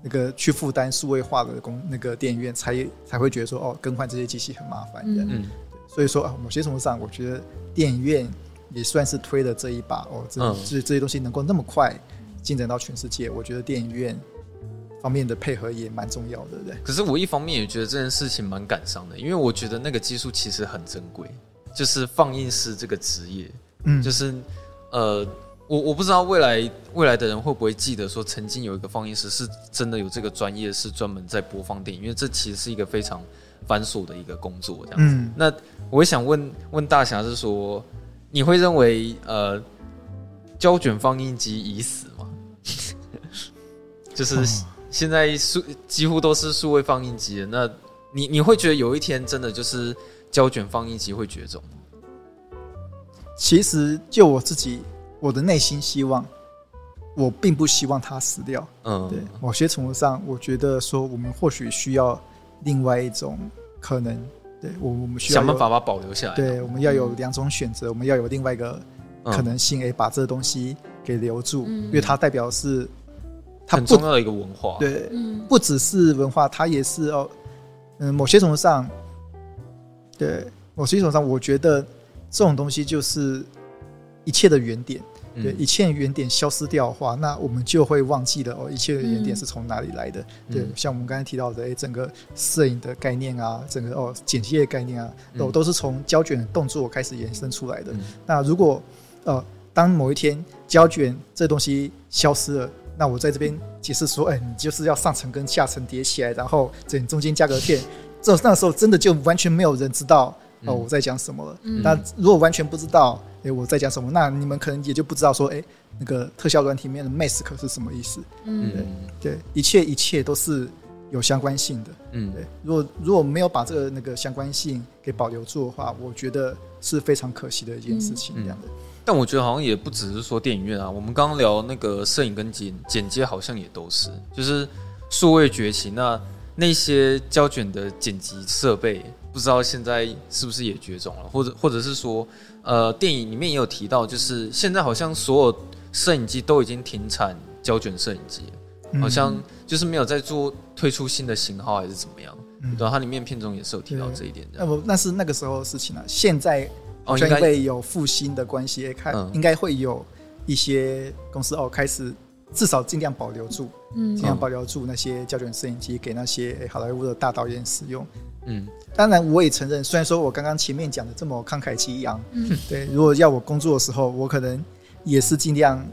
那个去负担数位化的工那个电影院，才才会觉得说哦更换这些机器很麻烦。嗯，所以说啊，某些程度上，我觉得电影院。也算是推了这一把哦，这这这些东西能够那么快进展到全世界，我觉得电影院方面的配合也蛮重要的，对。可是我一方面也觉得这件事情蛮感伤的，因为我觉得那个技术其实很珍贵，就是放映师这个职业，嗯，就是呃，我我不知道未来未来的人会不会记得说，曾经有一个放映师是真的有这个专业，是专门在播放电影，因为这其实是一个非常繁琐的一个工作，这样子。嗯，那我想问问大侠是说。你会认为呃，胶卷放映机已死吗？就是现在数几乎都是数位放映机了，那你你会觉得有一天真的就是胶卷放映机会绝种吗？其实就我自己，我的内心希望，我并不希望它死掉。嗯，对，某些程度上，我觉得说我们或许需要另外一种可能。对，我我们需要想办法把它保留下来。对，我们要有两种选择，嗯、我们要有另外一个可能性，哎、嗯，把这个东西给留住，嗯、因为它代表是它很重要的一个文化。对，嗯、不只是文化，它也是哦，嗯，某些程度上，对，某些程度上，我觉得这种东西就是一切的原点。对，一切原点消失掉的话，那我们就会忘记了哦，一切的原点是从哪里来的？嗯、对，像我们刚才提到的，哎，整个摄影的概念啊，整个哦剪辑的概念啊，都都是从胶卷的动作开始延伸出来的。嗯、那如果呃，当某一天胶卷这东西消失了，那我在这边解释说，哎，你就是要上层跟下层叠起来，然后整中间加个片，这那时候真的就完全没有人知道哦我在讲什么了。嗯、那如果完全不知道。哎，我在讲什么？那你们可能也就不知道说，哎，那个特效软体里面的 mask 是什么意思？嗯，对，对，一切一切都是有相关性的。嗯，对。如果如果没有把这个那个相关性给保留住的话，我觉得是非常可惜的一件事情。这样的。但我觉得好像也不只是说电影院啊，我们刚刚聊那个摄影跟剪剪接，好像也都是，就是数位崛起，那那些胶卷的剪辑设备，不知道现在是不是也绝种了，或者或者是说。呃，电影里面也有提到，就是现在好像所有摄影机都已经停产胶卷摄影机，好像就是没有在做推出新的型号还是怎么样？嗯，对，它里面片中也是有提到这一点的。那不，那是那个时候的事情了。现在好像因为有复兴的关系，看应该会有一些公司哦开始。至少尽量保留住，嗯，尽量保留住那些胶卷摄影机给那些好莱坞的大导演使用，嗯，当然我也承认，虽然说我刚刚前面讲的这么慷慨激昂，嗯，对，如果要我工作的时候，我可能也是尽量，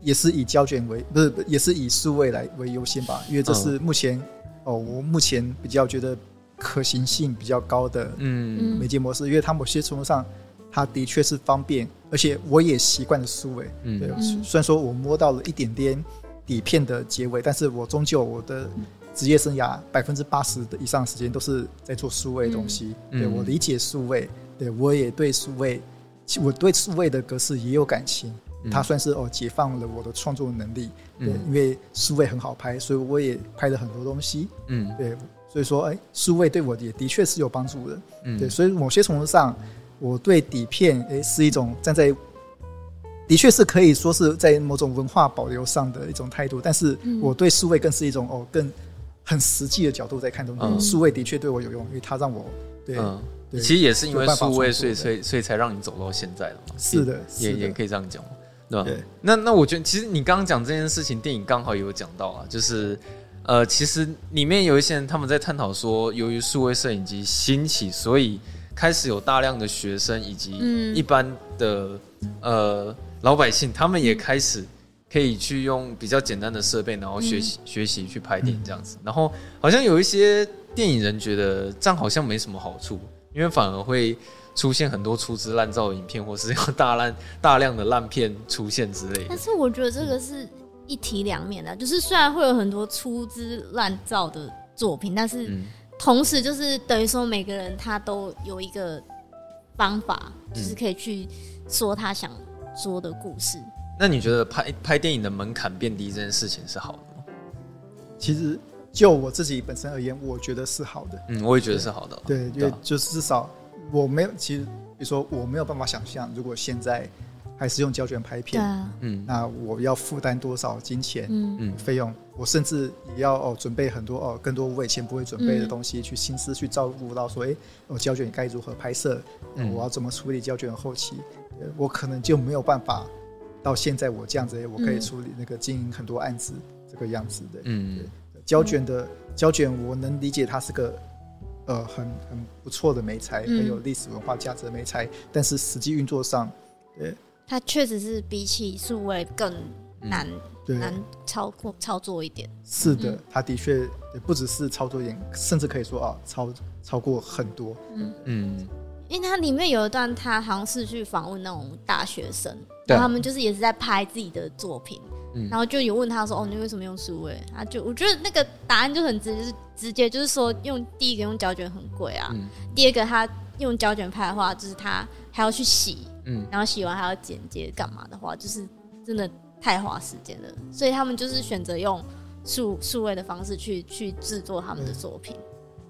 也是以胶卷为，不是，也是以数位来为优先吧，因为这是目前，哦，我目前比较觉得可行性比较高的，嗯，媒介模式，因为它某些程度上。它的确是方便，而且我也习惯了数位。嗯，对，虽然说我摸到了一点点底片的结尾，但是我终究我的职业生涯百分之八十的以上的时间都是在做数位的东西。嗯、对，我理解数位，对我也对数位，我对数位的格式也有感情。它算是哦解放了我的创作能力。对，因为数位很好拍，所以我也拍了很多东西。嗯，对，所以说哎，数位对我也的确是有帮助的。嗯，对，所以某些程度上。我对底片，诶，是一种站在，的确是可以说是在某种文化保留上的一种态度，但是我对数位更是一种哦，更很实际的角度在看东西。数位的确对我有用，因为它让我对，其实也是因为数位，所以所以所以才让你走到现在的嘛。是的，也也可以这样讲，对吧？那那我觉得，其实你刚刚讲这件事情，电影刚好也有讲到啊，就是呃，其实里面有一些人他们在探讨说，由于数位摄影机兴起，所以。开始有大量的学生以及一般的、嗯、呃老百姓，他们也开始可以去用比较简单的设备，然后学习、嗯、学习去拍电影这样子。然后好像有一些电影人觉得这样好像没什么好处，因为反而会出现很多粗制滥造的影片，或是有大量 大量的烂片出现之类的。但是我觉得这个是一体两面的，就是虽然会有很多粗制滥造的作品，但是、嗯。同时，就是等于说，每个人他都有一个方法，就是可以去说他想说的故事。嗯、那你觉得拍拍电影的门槛变低这件事情是好的吗？其实，就我自己本身而言，我觉得是好的。嗯，我也觉得是好的。对，对，因为就是至少我没有，其实比如说我没有办法想象，如果现在。还是用胶卷拍片，嗯，那我要负担多少金钱，嗯，费用？我甚至也要哦准备很多哦更多我以前不会准备的东西，去心思去照顾到说，哎，我胶卷该如何拍摄？我要怎么处理胶卷的后期？我可能就没有办法到现在我这样子，我可以处理那个经营很多案子这个样子的。嗯，胶卷的胶卷，我能理解它是个呃很很不错的美材，很有历史文化价值的美材，但是实际运作上，对。它确实是比起数位更难、嗯、难操作操作一点。是的，他的确也不只是操作一点，甚至可以说啊，超超过很多。嗯。嗯，因为它里面有一段，他好像是去访问那种大学生，然后他们就是也是在拍自己的作品，嗯，然后就有问他说：“哦，你为什么用数位？”他就我觉得那个答案就很直接，就是直接就是说用第一个用胶卷很贵啊，嗯、第二个他用胶卷拍的话，就是他还要去洗，嗯，然后洗完还要剪接干嘛的话，就是真的太花时间了，所以他们就是选择用数数位的方式去去制作他们的作品。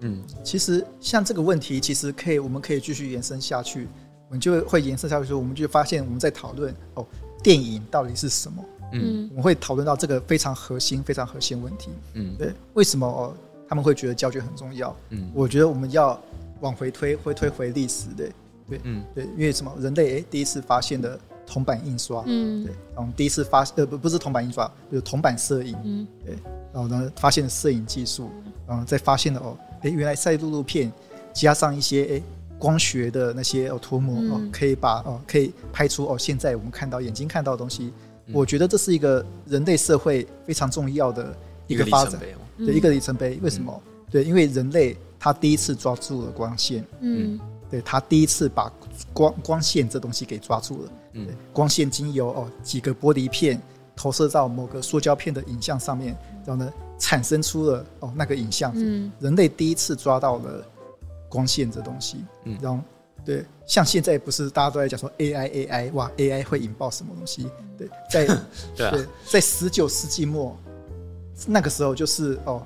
嗯，其实像这个问题，其实可以我们可以继续延伸下去，我们就会延伸下去说，我们就发现我们在讨论哦，电影到底是什么？嗯，我们会讨论到这个非常核心、非常核心问题。嗯，对，为什么哦他们会觉得胶卷很重要？嗯，我觉得我们要往回推，回推回历史的，对，嗯，对，因为什么？人类诶第一次发现的铜版印刷，嗯，对，然后第一次发呃不不是铜版印刷，就是铜版摄影，嗯，对，然后呢发现了摄影技术，然后再发现了哦，诶原来赛璐璐片加上一些诶光学的那些哦涂抹哦，可以把哦可以拍出哦现在我们看到眼睛看到的东西。我觉得这是一个人类社会非常重要的一个发展，对一个里程碑。为什么？对，因为人类他第一次抓住了光线，嗯，对他第一次把光光线这东西给抓住了，嗯，光线经由哦几个玻璃片投射到某个塑胶片的影像上面，然后呢产生出了哦那个影像，嗯，人类第一次抓到了光线这东西，嗯，然后。对，像现在不是大家都在讲说 AI AI 哇 AI 会引爆什么东西？对，在 对，啊、对在十九世纪末那个时候就是哦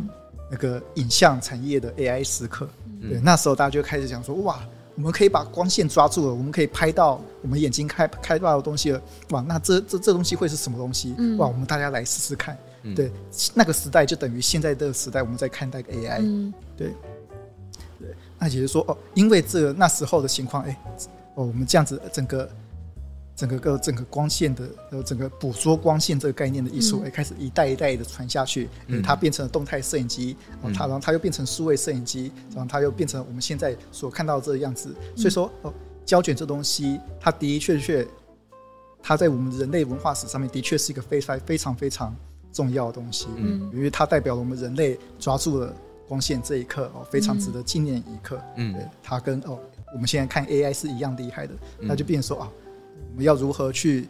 那个影像产业的 AI 时刻。对，那时候大家就开始讲说哇，我们可以把光线抓住了，我们可以拍到我们眼睛开开到的东西了。哇，那这这这东西会是什么东西？哇，我们大家来试试看。对，那个时代就等于现在这个时代，我们在看待 AI。对。那也就是说，哦，因为这个那时候的情况，哎，哦，我们这样子整个整个个整个光线的呃整个捕捉光线这个概念的艺术，哎、嗯，开始一代一代的传下去，嗯，它变成了动态摄影机，哦，它然后它又变成数位摄影机，然后它又变成我们现在所看到的这个样子。所以说，哦，胶卷这东西，它的的确确，它在我们人类文化史上面的确是一个非常非常非常重要的东西，嗯，因为它代表了我们人类抓住了。光线这一刻哦，非常值得纪念一刻。嗯，对，它跟哦，我们现在看 AI 是一样厉害的。嗯、那就变成说啊，我们要如何去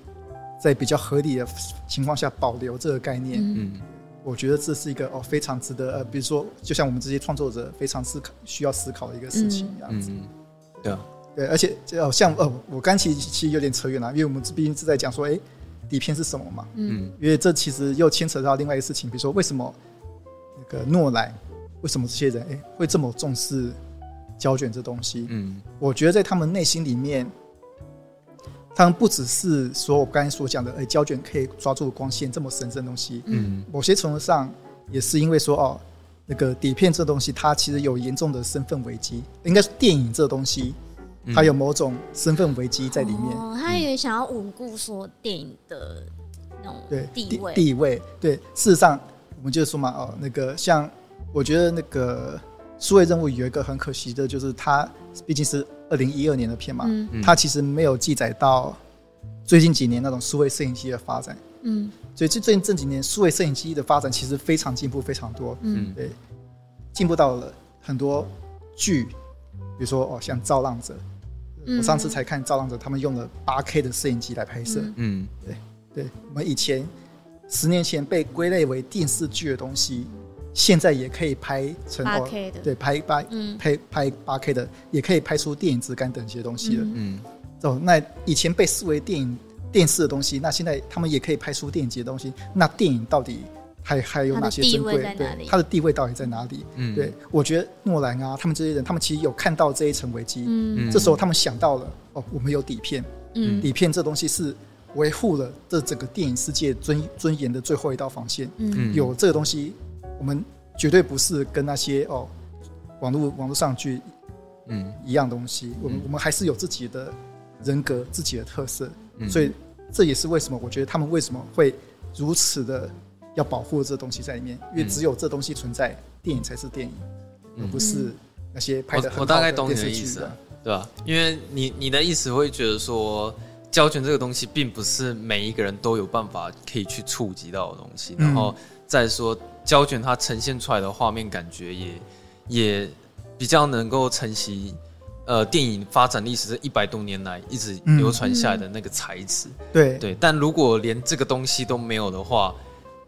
在比较合理的情况下保留这个概念？嗯，我觉得这是一个哦非常值得呃，比如说，就像我们这些创作者非常思考需要思考的一个事情一样子。嗯，对啊，对，而且就像哦，我刚其实其实有点扯远了，因为我们毕竟是在讲说，哎，底片是什么嘛？嗯，因为这其实又牵扯到另外一个事情，比如说为什么那个诺兰。为什么这些人哎会这么重视胶卷这东西？嗯，我觉得在他们内心里面，他们不只是说我刚才所讲的，哎，胶卷可以抓住光线这么神圣的东西。嗯，某些程度上也是因为说哦，那个底片这东西它其实有严重的身份危机，应该是电影这东西，它有某种身份危机在里面。哦，他也想要稳固说电影的那种对地位地位。对，事实上我们就说嘛，哦，那个像。我觉得那个数位任务有一个很可惜的，就是它毕竟是二零一二年的片嘛，嗯、它其实没有记载到最近几年那种数位摄影机的发展。嗯，所以最最近这几年数位摄影机的发展其实非常进步，非常多。嗯，对，进步到了很多剧，比如说哦，像《造浪者》，嗯，我上次才看《造浪者》，他们用了八 K 的摄影机来拍摄。嗯，对，对，我们以前十年前被归类为电视剧的东西。现在也可以拍成八 K 的，对，拍八，嗯，拍拍八 K 的，也可以拍出电影质感等一些东西了。嗯，哦，那以前被视为电影电视的东西，那现在他们也可以拍出电影级的东西。那电影到底还还有哪些珍贵？对，它的地位到底在哪里？嗯，对，我觉得诺兰啊，他们这些人，他们其实有看到这一层危机。嗯，这时候他们想到了，哦，我们有底片。嗯，底片这东西是维护了这整个电影世界尊尊严的最后一道防线。嗯，有这个东西。我们绝对不是跟那些哦，网络网络上去，嗯，一样东西。我们我们还是有自己的人格、自己的特色，所以这也是为什么我觉得他们为什么会如此的要保护这东西在里面，因为只有这东西存在，电影才是电影，而不是那些拍的。我大概懂你的意思，对吧？因为你你的意思会觉得说，胶卷这个东西并不是每一个人都有办法可以去触及到的东西，然后再说。胶卷它呈现出来的画面感觉也也比较能够承袭呃电影发展历史这一百多年来一直流传下来的那个材质。嗯、对对，但如果连这个东西都没有的话，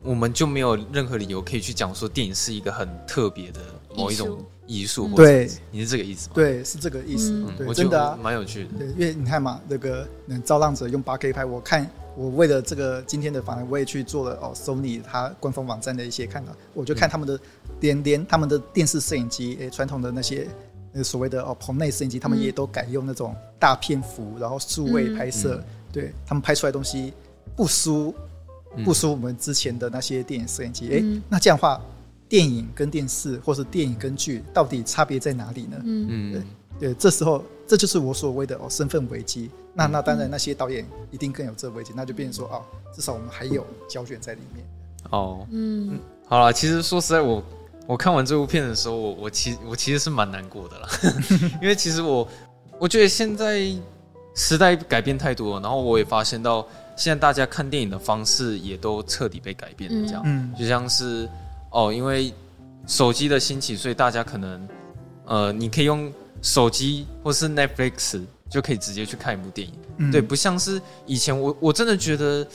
我们就没有任何理由可以去讲说电影是一个很特别的某一种艺术。对，你是这个意思吗？对，是这个意思。嗯，对，我真的啊，蛮有趣的。对，因为你看嘛，那个嗯，造浪者用八 K 拍，我看我为了这个今天的访谈，我也去做了哦，Sony 它官方网站的一些看到，我就看他们的连连他们的电视摄影机，诶，传统的那些所谓的哦棚内摄影机，他们也都改用那种大片幅，然后数位拍摄，嗯、对他们拍出来的东西不输不输我们之前的那些电影摄影机。诶、嗯，那这样的话。电影跟电视，或是电影跟剧，到底差别在哪里呢？嗯对对，这时候这就是我所谓的哦身份危机。那那当然，那些导演一定更有这危机，那就变成说哦，至少我们还有胶卷在里面。哦，嗯，好了，其实说实在我，我我看完这部片的时候，我我其我其实是蛮难过的啦，因为其实我我觉得现在时代改变太多了，然后我也发现到现在大家看电影的方式也都彻底被改变了，这样，嗯，就像是。哦，因为手机的兴起，所以大家可能，呃，你可以用手机或是 Netflix 就可以直接去看一部电影。嗯、对，不像是以前我，我我真的觉得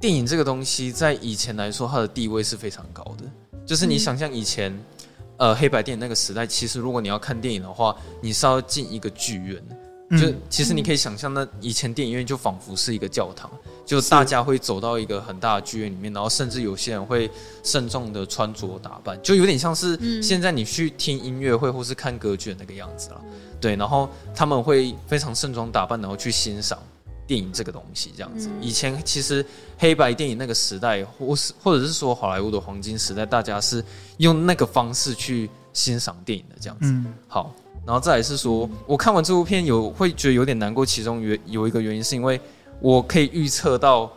电影这个东西在以前来说，它的地位是非常高的。就是你想象以前，呃，黑白电影那个时代，其实如果你要看电影的话，你是要进一个剧院。就其实你可以想象，那以前电影院就仿佛是一个教堂。就大家会走到一个很大的剧院里面，然后甚至有些人会慎重的穿着打扮，就有点像是现在你去听音乐会或是看歌剧那个样子了。对，然后他们会非常盛装打扮，然后去欣赏电影这个东西，这样子。以前其实黑白电影那个时代，或是或者是说好莱坞的黄金时代，大家是用那个方式去欣赏电影的这样子。好，然后再来是说，我看完这部片有会觉得有点难过，其中原有一个原因是因为。我可以预测到，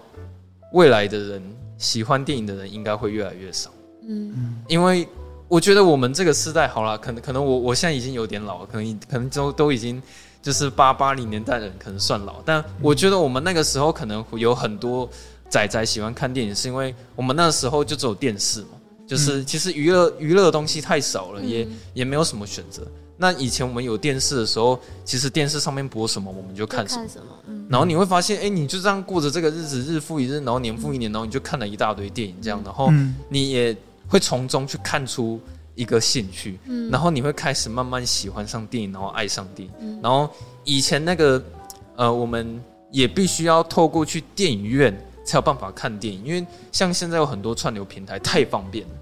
未来的人喜欢电影的人应该会越来越少。嗯，因为我觉得我们这个时代好了，可能可能我我现在已经有点老了，可能可能都都已经就是八八零年代的人可能算老，但我觉得我们那个时候可能会有很多仔仔喜欢看电影，是因为我们那时候就只有电视嘛，就是其实娱乐娱乐的东西太少了，也也没有什么选择。那以前我们有电视的时候，其实电视上面播什么我们就看什么，嗯、然后你会发现，哎、欸，你就这样过着这个日子，日复一日，然后年复一年，然后你就看了一大堆电影，这样，然后你也会从中去看出一个兴趣，嗯、然后你会开始慢慢喜欢上电影，然后爱上电影。嗯、然后以前那个，呃，我们也必须要透过去电影院才有办法看电影，因为像现在有很多串流平台太方便了，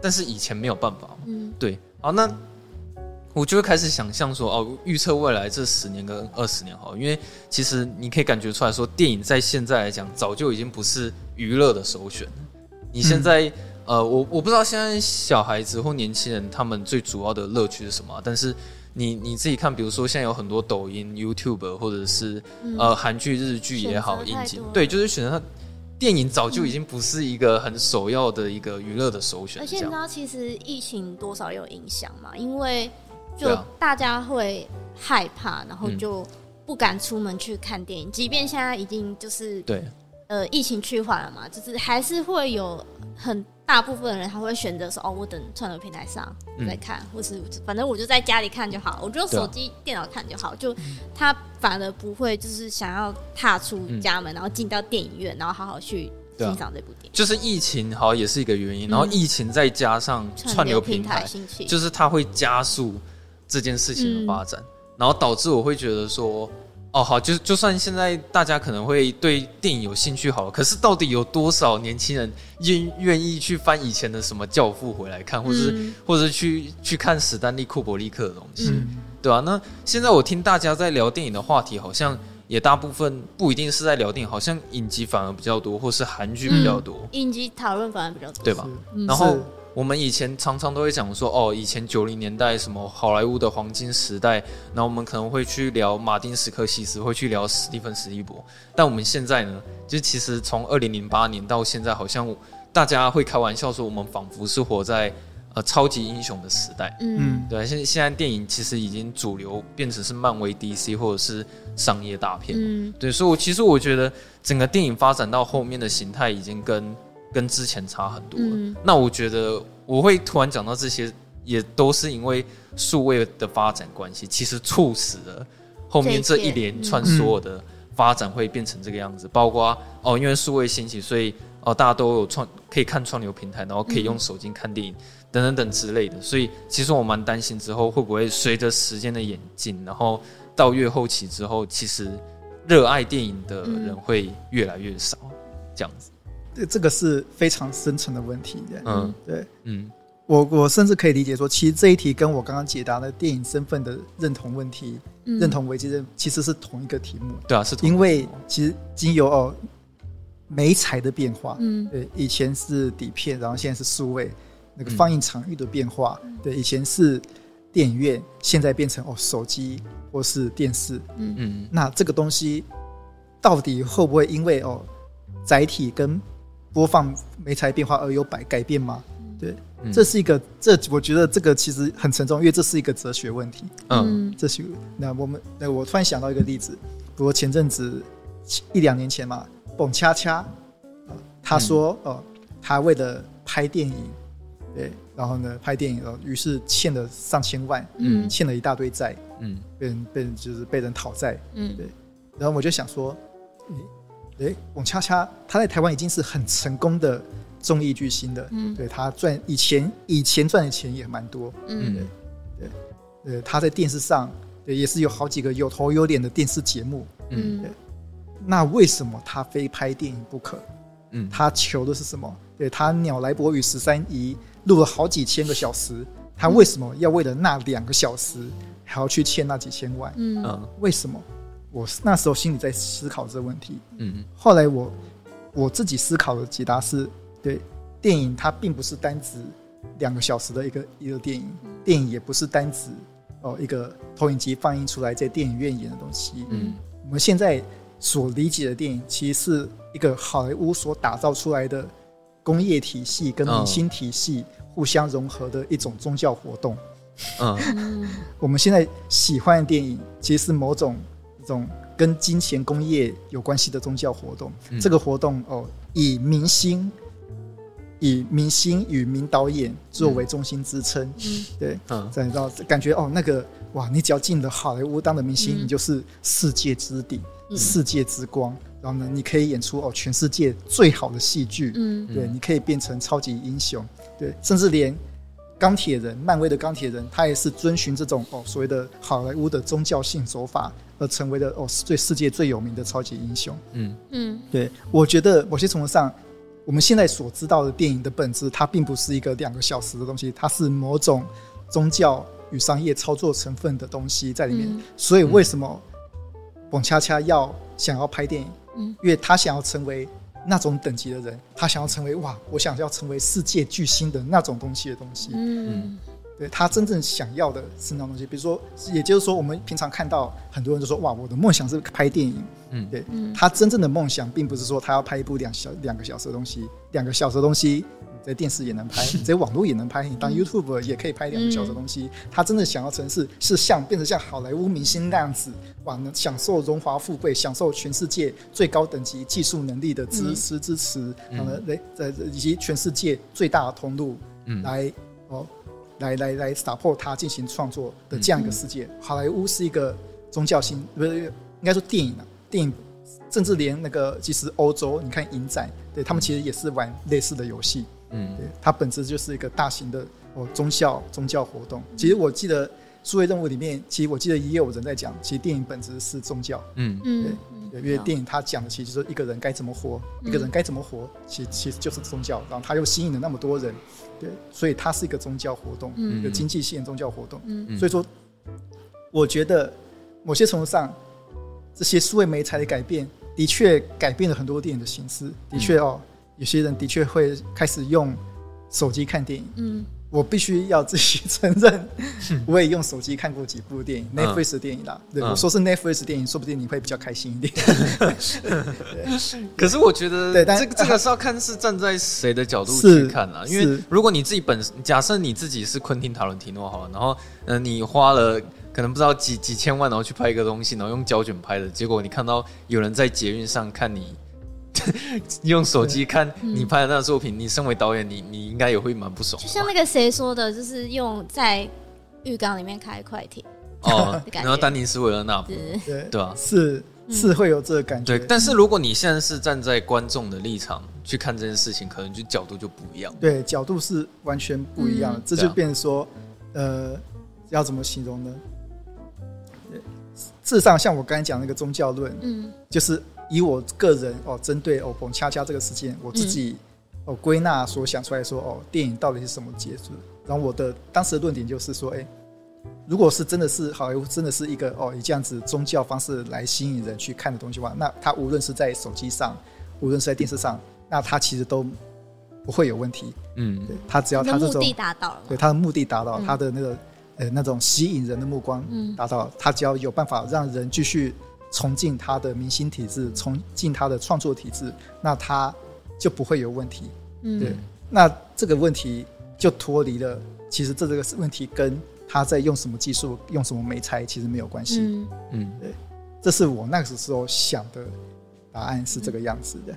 但是以前没有办法。嗯，对，好，那。我就会开始想象说，哦，预测未来这十年跟二十年好，因为其实你可以感觉出来说，电影在现在来讲，早就已经不是娱乐的首选。你现在，嗯、呃，我我不知道现在小孩子或年轻人他们最主要的乐趣是什么，但是你你自己看，比如说现在有很多抖音、YouTube 或者是呃韩剧、日剧也好，引进对，就是选择它。电影早就已经不是一个很首要的一个娱乐的首选。而且你知道，其实疫情多少有影响嘛？因为就大家会害怕，然后就不敢出门去看电影。即便现在已经就是对呃疫情趋缓了嘛，就是还是会有很大部分的人他会选择说哦，我等串流平台上再看，或是反正我就在家里看就好，我就用手机、电脑看就好。就他反而不会就是想要踏出家门，然后进到电影院，然后好好去欣赏这部电影。就是疫情好像也是一个原因，然后疫情再加上串流平台就是它会加速。这件事情的发展，嗯、然后导致我会觉得说，哦，好，就就算现在大家可能会对电影有兴趣好了，可是到底有多少年轻人愿愿意去翻以前的什么教父回来看，或是、嗯、或者去去看史丹利库伯利克的东西，嗯、对吧、啊？那现在我听大家在聊电影的话题，好像也大部分不一定是在聊电影，好像影集反而比较多，或是韩剧比较多，嗯、影集讨论反而比较多，对吧？嗯、然后。我们以前常常都会讲说，哦，以前九零年代什么好莱坞的黄金时代，然后我们可能会去聊马丁·史科西斯，会去聊史蒂芬·史蒂博。但我们现在呢，就其实从二零零八年到现在，好像大家会开玩笑说，我们仿佛是活在呃超级英雄的时代。嗯，对。现现在电影其实已经主流变成是漫威、DC 或者是商业大片。嗯，对。所以，我其实我觉得整个电影发展到后面的形态已经跟。跟之前差很多。嗯、那我觉得我会突然讲到这些也都是因为数位的发展关系，其实促使了后面这一连串所有的发展会变成这个样子。包括哦，因为数位兴起，所以哦，大家都有创可以看串流平台，然后可以用手机看电影等等等之类的。所以其实我蛮担心之后会不会随着时间的演进，然后到越后期之后，其实热爱电影的人会越来越少，这样子。这这个是非常深层的问题的。嗯，对，嗯。我我甚至可以理解说，其实这一题跟我刚刚解答的电影身份的认同问题、嗯、认同危机，其实是同一个题目。对啊，是同。因为其实经由哦媒材的变化，嗯，对，以前是底片，然后现在是数位，那个放映场域的变化，嗯、对，以前是电影院，现在变成哦手机或是电视，嗯。嗯，那这个东西到底会不会因为哦载体跟播放媒材变化而有百改变吗？对。这是一个，这我觉得这个其实很沉重，因为这是一个哲学问题。嗯，这是那我们那我突然想到一个例子，比如前阵子一两年前嘛，蹦恰恰，他说哦、嗯。呃，他为了拍电影，对，然后呢拍电影，呃，于是欠了上千万，嗯，欠了一大堆债，嗯，被人被人就是被人讨债，嗯，对，然后我就想说，诶，诶，蹦恰恰他在台湾已经是很成功的。综艺巨星的，嗯，对他赚以前以前赚的钱也蛮多，嗯，对，对，对，他在电视上，对，也是有好几个有头有脸的电视节目，嗯，对，那为什么他非拍电影不可？嗯，他求的是什么？对，他鸟来伯与十三姨录了好几千个小时，他为什么要为了那两个小时还要去欠那几千万？嗯，为什么？我那时候心里在思考这个问题，嗯，后来我我自己思考的解答是。对，电影它并不是单指两个小时的一个一个电影，电影也不是单指哦一个投影机放映出来在电影院演的东西。嗯，我们现在所理解的电影，其实是一个好莱坞所打造出来的工业体系跟明星体系互相融合的一种宗教活动。嗯，我们现在喜欢的电影，其实是某种一种跟金钱工业有关系的宗教活动。这个活动哦，以明星。以明星与名导演作为中心支撑，嗯，对，嗯，再到感觉哦，那个哇，你只要进了好莱坞当的明星，嗯，你就是世界之顶，嗯，世界之光。然后呢，你可以演出哦全世界最好的戏剧，嗯，对，你可以变成超级英雄，对，甚至连钢铁人，漫威的钢铁人，他也是遵循这种哦所谓的好莱坞的宗教性手法而成为的哦最世界最有名的超级英雄，嗯嗯，对，我觉得某些程度上。我们现在所知道的电影的本质，它并不是一个两个小时的东西，它是某种宗教与商业操作成分的东西在里面。嗯、所以，为什么蹦恰恰要想要拍电影？嗯，因为他想要成为那种等级的人，他想要成为哇，我想要成为世界巨星的那种东西的东西。嗯。对，他真正想要的是那种东西，比如说，也就是说，我们平常看到很多人就说：“哇，我的梦想是拍电影。”嗯，对，他真正的梦想并不是说他要拍一部两小两个小时的东西，两个小时的东西你在电视也能拍，在网络也能拍，你当 YouTuber 也可以拍两个小时的东西。他真的想要成是是像变成像好莱坞明星那样子，哇，能享受荣华富贵，享受全世界最高等级技术能力的支持支持，然后呢，在以及全世界最大的通路，嗯，来哦。来来来，support 他进行创作的这样一个世界。嗯、好莱坞是一个宗教性，不是应该说电影啊，电影，甚至连那个其实欧洲，你看影展，对他们其实也是玩类似的游戏。嗯，对，它本质就是一个大型的哦宗教宗教活动。其实我记得数位任务里面，其实我记得也有人在讲，其实电影本质是宗教。嗯嗯，对。因为电影它讲的其实就是一个人该怎么活，嗯、一个人该怎么活，其实其实就是宗教。然后它又吸引了那么多人，对，所以它是一个宗教活动，嗯、一个经济性宗教活动。嗯、所以说，我觉得某些程度上，这些数位媒材的改变，的确改变了很多电影的形式。的确哦，有些人的确会开始用手机看电影。嗯。我必须要自己承认，我也用手机看过几部电影，Netflix 的电影啦。对，我说是 Netflix 电影，说不定你会比较开心一点。可是我觉得，对，但这个这个是要看是站在谁的角度去看啦。因为如果你自己本身假设你自己是昆汀塔伦提诺好了，然后嗯，你花了可能不知道几几千万，然后去拍一个东西，然后用胶卷拍的，结果你看到有人在捷运上看你。用手机看你拍的那个作品，你身为导演，你你应该也会蛮不爽。就像那个谁说的，就是用在浴缸里面开快艇哦，然后丹尼斯维勒纳普，对对吧？是是会有这个感觉。对，但是如果你现在是站在观众的立场去看这件事情，可能就角度就不一样。对，角度是完全不一样的，这就变成说，呃，要怎么形容呢？事实上，像我刚才讲那个宗教论，嗯，就是以我个人哦，针对哦澎恰恰这个事件，我自己哦归纳所想出来说哦，电影到底是什么结局？然后我的当时的论点就是说，哎，如果是真的是好莱坞真的是一个哦以这样子宗教方式来吸引人去看的东西的话，那它无论是在手机上，无论是在电视上，那它其实都不会有问题。嗯，对，它只要它这种目的达到了，对它的目的达到，它的那个。呃，那种吸引人的目光，达到它只要有办法让人继续崇敬他的明星体制，崇敬他的创作体制，那他就不会有问题。嗯，对，那这个问题就脱离了。其实这这个问题跟他在用什么技术、用什么媒材其实没有关系。嗯嗯，对，这是我那个时候想的答案是这个样子的。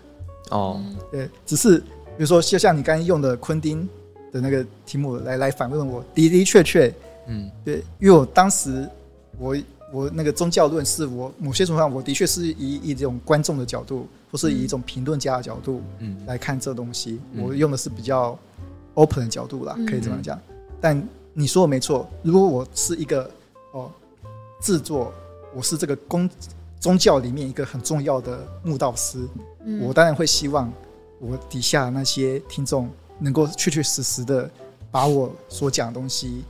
哦，对，只是比如说，就像你刚才用的昆汀的那个题目来来反问我，的的确确。嗯，对，因为我当时我我那个宗教论是我某些程度上我的确是以以这种观众的角度，或是以一种评论家的角度，嗯，来看这东西，嗯、我用的是比较 open 的角度啦，可以这么讲。嗯、但你说的没错，如果我是一个哦制作，我是这个公宗教里面一个很重要的牧道师，嗯、我当然会希望我底下那些听众能够确确实实的把我所讲的东西。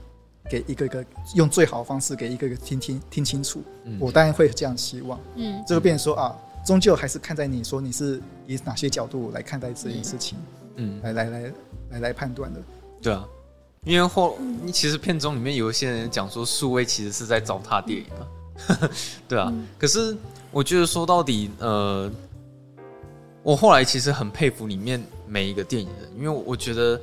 给一个一个用最好的方式给一个一个听听听清楚，嗯、我当然会这样希望。嗯，这个变成说啊，终究还是看在你说你是以哪些角度来看待这件事情，嗯，来来来来来判断的。对啊，因为后你其实片中里面有一些人讲说数位其实是在糟蹋电影啊，对啊。嗯、可是我觉得说到底，呃，我后来其实很佩服里面每一个电影人，因为我觉得。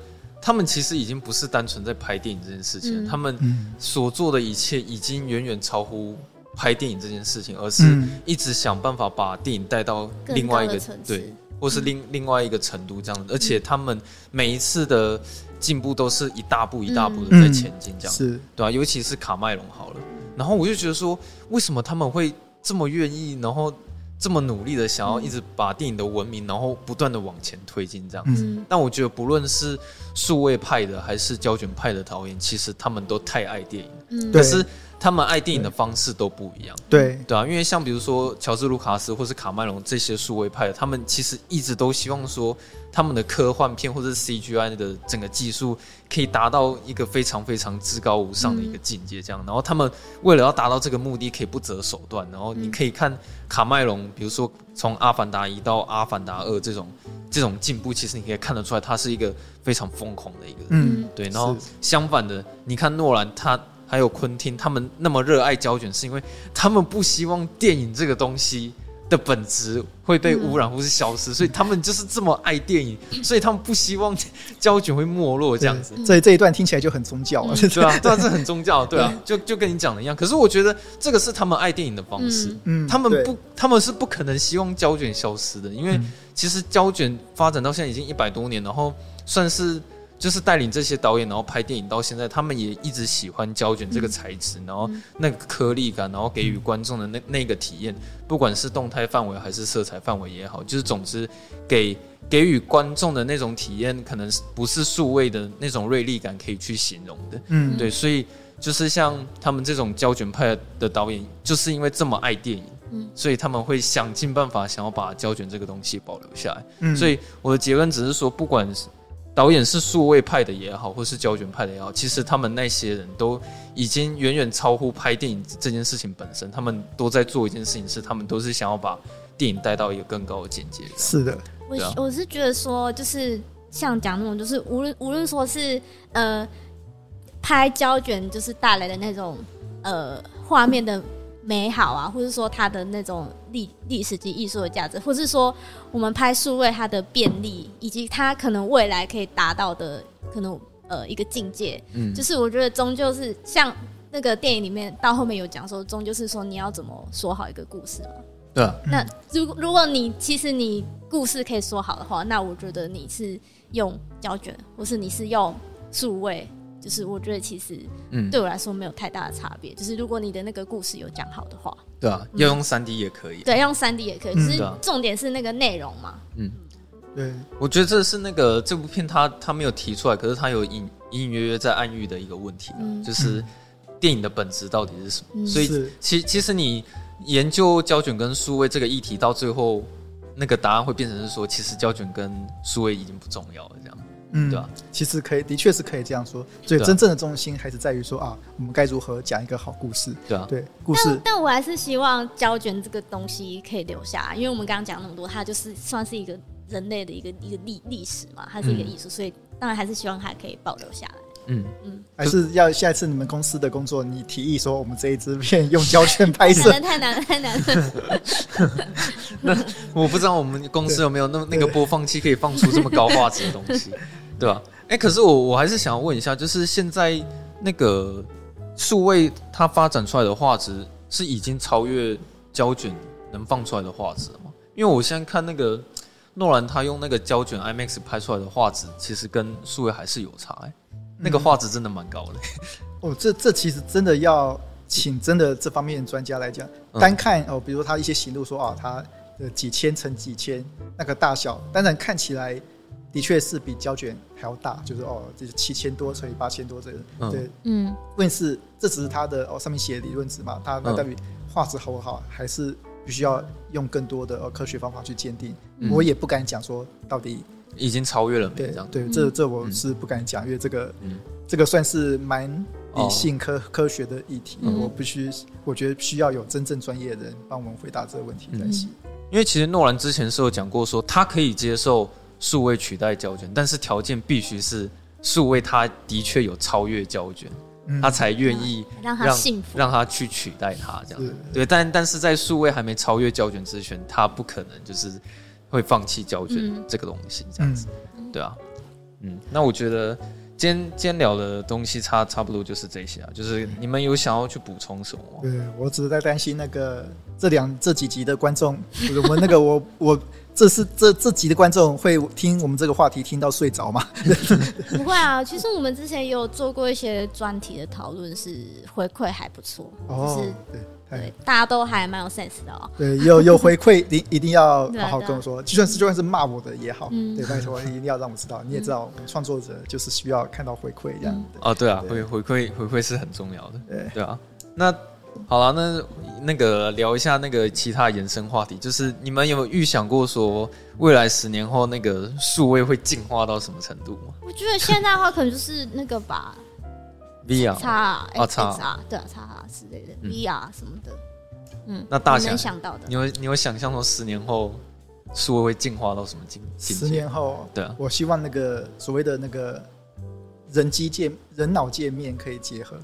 他们其实已经不是单纯在拍电影这件事情，嗯、他们所做的一切已经远远超乎拍电影这件事情，而是一直想办法把电影带到另外一个对，或是另另外一个程度这样子。而且他们每一次的进步都是一大步一大步的在前进，这样子，对吧？尤其是卡麦隆好了，然后我就觉得说，为什么他们会这么愿意，然后。这么努力的想要一直把电影的文明，然后不断的往前推进这样子。嗯、但我觉得不论是数位派的还是胶卷派的导演，其实他们都太爱电影。嗯，可是他们爱电影的方式都不一样。对对啊，因为像比如说乔治卢卡斯或是卡麦隆这些数位派，他们其实一直都希望说。他们的科幻片或者是 CGI 的整个技术可以达到一个非常非常至高无上的一个境界，这样。然后他们为了要达到这个目的，可以不择手段。然后你可以看卡麦隆，比如说从《阿凡达一》到《阿凡达二》这种这种进步，其实你可以看得出来，他是一个非常疯狂的一个。嗯，对。然后相反的，你看诺兰，他还有昆汀，他们那么热爱胶卷，是因为他们不希望电影这个东西。的本质会被污染或是消失，嗯、所以他们就是这么爱电影，所以他们不希望 胶卷会没落这样子。这这一段听起来就很宗教了，嗯、对啊，对啊，这很宗教，对啊，就就跟你讲的一样。可是我觉得这个是他们爱电影的方式，嗯，他们不，他们是不可能希望胶卷消失的，因为其实胶卷发展到现在已经一百多年，然后算是。就是带领这些导演，然后拍电影到现在，他们也一直喜欢胶卷这个材质，然后那个颗粒感，然后给予观众的那那个体验，不管是动态范围还是色彩范围也好，就是总之给给予观众的那种体验，可能不是数位的那种锐利感可以去形容的。嗯，对，所以就是像他们这种胶卷派的导演，就是因为这么爱电影，嗯，所以他们会想尽办法想要把胶卷这个东西保留下来。嗯，所以我的结论只是说，不管是导演是数位派的也好，或是胶卷派的也好，其实他们那些人都已经远远超乎拍电影这件事情本身。他们都在做一件事情，是他们都是想要把电影带到一个更高的境界。是的，我我是觉得说，就是像讲那种，就是无论无论说是呃拍胶卷，就是带来的那种呃画面的。美好啊，或者说它的那种历历史及艺术的价值，或是说我们拍数位它的便利，以及它可能未来可以达到的可能呃一个境界，嗯，就是我觉得终究是像那个电影里面到后面有讲说，终究是说你要怎么说好一个故事嘛，对啊。那如如果你其实你故事可以说好的话，那我觉得你是用胶卷，或是你是用数位，就是我觉得其实嗯，对我来说没有太大的差别。就是如果你的那个故事有讲好的话，对啊，要用三 D 也可以，对，用三 D 也可以，只是重点是那个内容嘛。嗯，对，我觉得这是那个这部片他他没有提出来，可是他有隐隐隐约约在暗喻的一个问题，就是电影的本质到底是什么？所以其其实你研究胶卷跟数位这个议题，到最后那个答案会变成是说，其实胶卷跟数位已经不重要了，这样。嗯，对吧？其实可以，的确是可以这样说。所以真正的中心还是在于说啊，我们该如何讲一个好故事？对啊，对故事。但，但我还是希望胶卷这个东西可以留下，因为我们刚刚讲那么多，它就是算是一个人类的一个一个历历史嘛，它是一个艺术，嗯、所以当然还是希望它可以保留下来。嗯嗯，还是要下一次你们公司的工作，你提议说我们这一支片用胶卷拍摄，太难了，太难了，太难了。那我不知道我们公司有没有那那个播放器可以放出这么高画质的东西。对吧？哎、欸，可是我我还是想要问一下，就是现在那个数位它发展出来的画质是已经超越胶卷能放出来的画质了吗？因为我现在看那个诺兰他用那个胶卷 IMAX 拍出来的画质，其实跟数位还是有差哎、欸，那个画质真的蛮高的、嗯。哦，这这其实真的要请真的这方面专家来讲，单看哦，比如说他一些行路说啊，他的几千乘几千那个大小，当然看起来。的确是比胶卷还要大，就是哦，这是七千多乘以八千多这个，对，嗯，问题是这只是它的哦上面写的理论值嘛，它那到底画质好不好，还是必须要用更多的科学方法去鉴定。我也不敢讲说到底已经超越了没，对，对，这这我是不敢讲，因为这个这个算是蛮理性科科学的议题，我必须我觉得需要有真正专业的人帮我们回答这个问题才行。因为其实诺兰之前是有讲过说他可以接受。数位取代胶卷，但是条件必须是数位，它的确有超越胶卷，嗯、他才愿意让让他幸福，让他去取代它这样。是对，但但是在数位还没超越胶卷之前，他不可能就是会放弃胶卷这个东西这样子，嗯、对啊，嗯，那我觉得今天今天聊的东西差差不多就是这些啊，就是你们有想要去补充什么吗？对，我只是在担心那个这两这几集的观众，我们那个我我。这是这这集的观众会听我们这个话题听到睡着吗？不会啊，其实我们之前也有做过一些专题的讨论，是回馈还不错，哦，是对对，大家都还蛮有 sense 的哦。对，有有回馈，一一定要好好跟我说，就算是就算是骂我的也好，对，拜托一定要让我知道。你也知道，我们创作者就是需要看到回馈这样。哦，对啊，回回馈回馈是很重要的，对对啊，那。好了，那那个聊一下那个其他延伸话题，就是你们有没有预想过说未来十年后那个数位会进化到什么程度吗？我觉得现在的话可能就是那个吧，VR 叉啊叉对啊叉之类的 VR 什么的，嗯，那大想想到的，你有你有想象说十年后数位会进化到什么境界？十年后，对啊，我希望那个所谓的那个人机界人脑界面可以结合。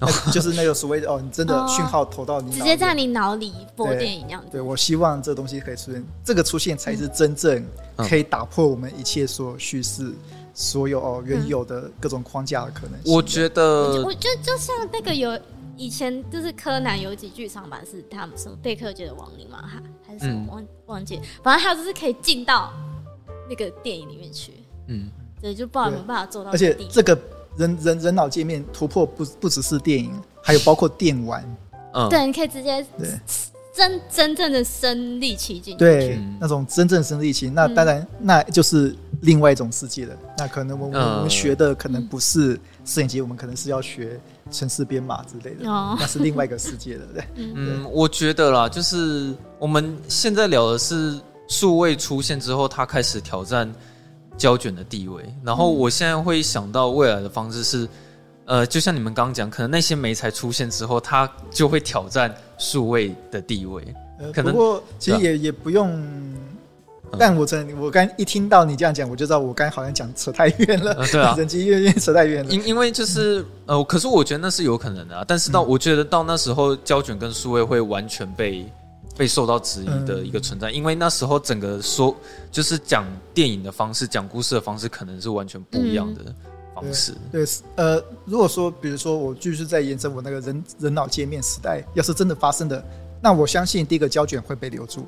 就是那个所谓的哦，你真的讯号投到你，直接在你脑里播电影一样子。对，我希望这东西可以出现，这个出现才是真正可以打破我们一切所有叙事、所有哦原有的各种框架的可能性。我觉得，我觉得就像那个有以前就是柯南有几剧场版是他们什么贝克街的亡灵嘛，哈，还是什么忘忘记，反正还有就是可以进到那个电影里面去。嗯，对，就不知道有没有办法做到。而且这个。人人人脑界面突破不不只是电影，还有包括电玩，嗯，对，你可以直接对。真真正的身临其境，对，那种真正身临其境，那当然那就是另外一种世界了。那可能我们我们学的可能不是摄影机，我们可能是要学城市编码之类的，那是另外一个世界了。对，嗯，我觉得啦，就是我们现在聊的是数位出现之后，它开始挑战。胶卷的地位，然后我现在会想到未来的方式是，呃，就像你们刚刚讲，可能那些媒材出现之后，它就会挑战数位的地位。可能不过其实也也不用，但我真我刚一听到你这样讲，我就知道我刚好像讲扯太远了。对啊，人机越越扯太远了。因因为就是呃，可是我觉得那是有可能的啊。但是到我觉得到那时候，胶卷跟数位会完全被。被受到质疑的一个存在，因为那时候整个说就是讲电影的方式、讲故事的方式，可能是完全不一样的方式。对，呃，如果说，比如说我继续在延伸我那个人人脑界面时代，要是真的发生的，那我相信第一个胶卷会被留住。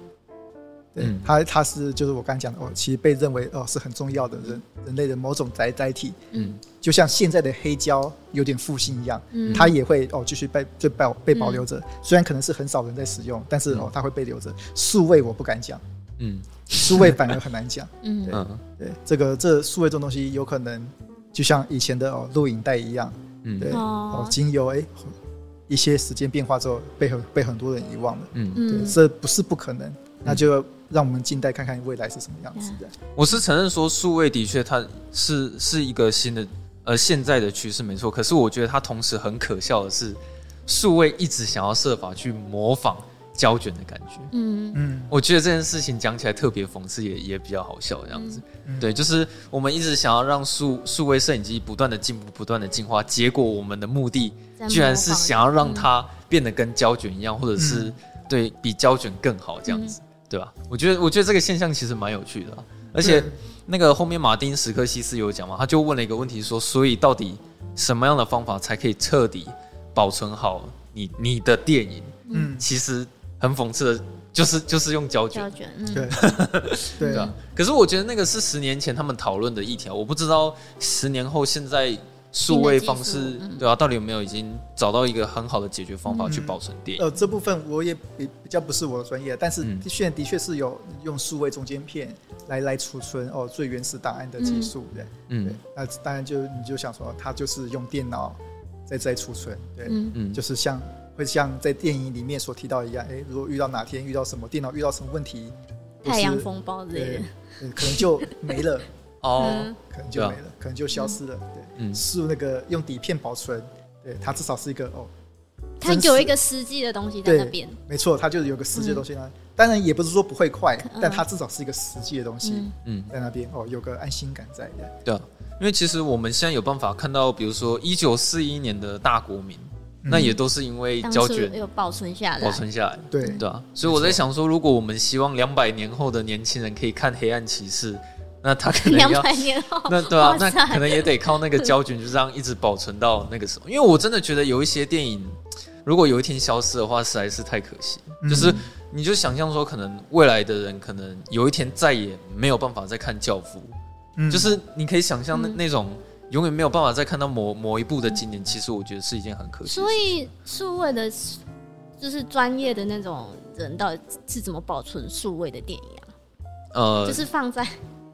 对，嗯、它它是就是我刚才讲的哦，其实被认为哦是很重要的人人类的某种载载体，嗯，就像现在的黑胶有点复兴一样，嗯，它也会哦继续被就保被保留着，嗯、虽然可能是很少人在使用，但是哦它会被留着。数位我不敢讲，嗯，数位反而很难讲，嗯，对，对，这个这数位这种东西有可能就像以前的哦录影带一样，嗯，对，哦。经由哎一些时间变化之后被很被很多人遗忘了，嗯，对，这不是不可能，那就。让我们静待看看未来是什么样子的。我是承认说，数位的确它是是一个新的呃现在的趋势没错。可是我觉得它同时很可笑的是，数位一直想要设法去模仿胶卷的感觉。嗯嗯，我觉得这件事情讲起来特别讽刺，也也比较好笑这样子。嗯、对，就是我们一直想要让数数位摄影机不断的进步，不断的进化，结果我们的目的居然是想要让它变得跟胶卷一样，或者是对比胶卷更好这样子。嗯对吧？我觉得，我觉得这个现象其实蛮有趣的，而且那个后面马丁·史克西斯有讲嘛，他就问了一个问题说，所以到底什么样的方法才可以彻底保存好你你的电影？嗯，其实很讽刺的，就是就是用胶卷。胶卷，嗯，对，对啊。可是我觉得那个是十年前他们讨论的议题，我不知道十年后现在。数位方式，对啊，到底有没有已经找到一个很好的解决方法去保存电影？呃，这部分我也比比较不是我的专业，但是现在的确是有用数位中间片来来储存哦最原始档案的技术的。嗯，对，那当然就你就想说，它就是用电脑在在储存，对，嗯，就是像会像在电影里面所提到一样，哎，如果遇到哪天遇到什么电脑遇到什么问题，太阳风暴之类的，可能就没了。哦，可能就没了，可能就消失了。对，嗯，是那个用底片保存，对，它至少是一个哦，它有一个实际的东西在那边。没错，它就是有个实际的东西呢。当然也不是说不会快，但它至少是一个实际的东西，嗯，在那边哦，有个安心感在。对，因为其实我们现在有办法看到，比如说一九四一年的大国民，那也都是因为胶卷有保存下来，保存下来。对对啊，所以我在想说，如果我们希望两百年后的年轻人可以看《黑暗骑士》。那他可能要两百年后，那对啊，那可能也得靠那个胶卷，就这样一直保存到那个时候。因为我真的觉得有一些电影，如果有一天消失的话，实在是太可惜。嗯、就是你就想象说，可能未来的人可能有一天再也没有办法再看《教父》，嗯，就是你可以想象那那种永远没有办法再看到某某一部的经典，其实我觉得是一件很可惜。所以数位的，就是专业的那种人，到底是怎么保存数位的电影啊？呃，就是放在。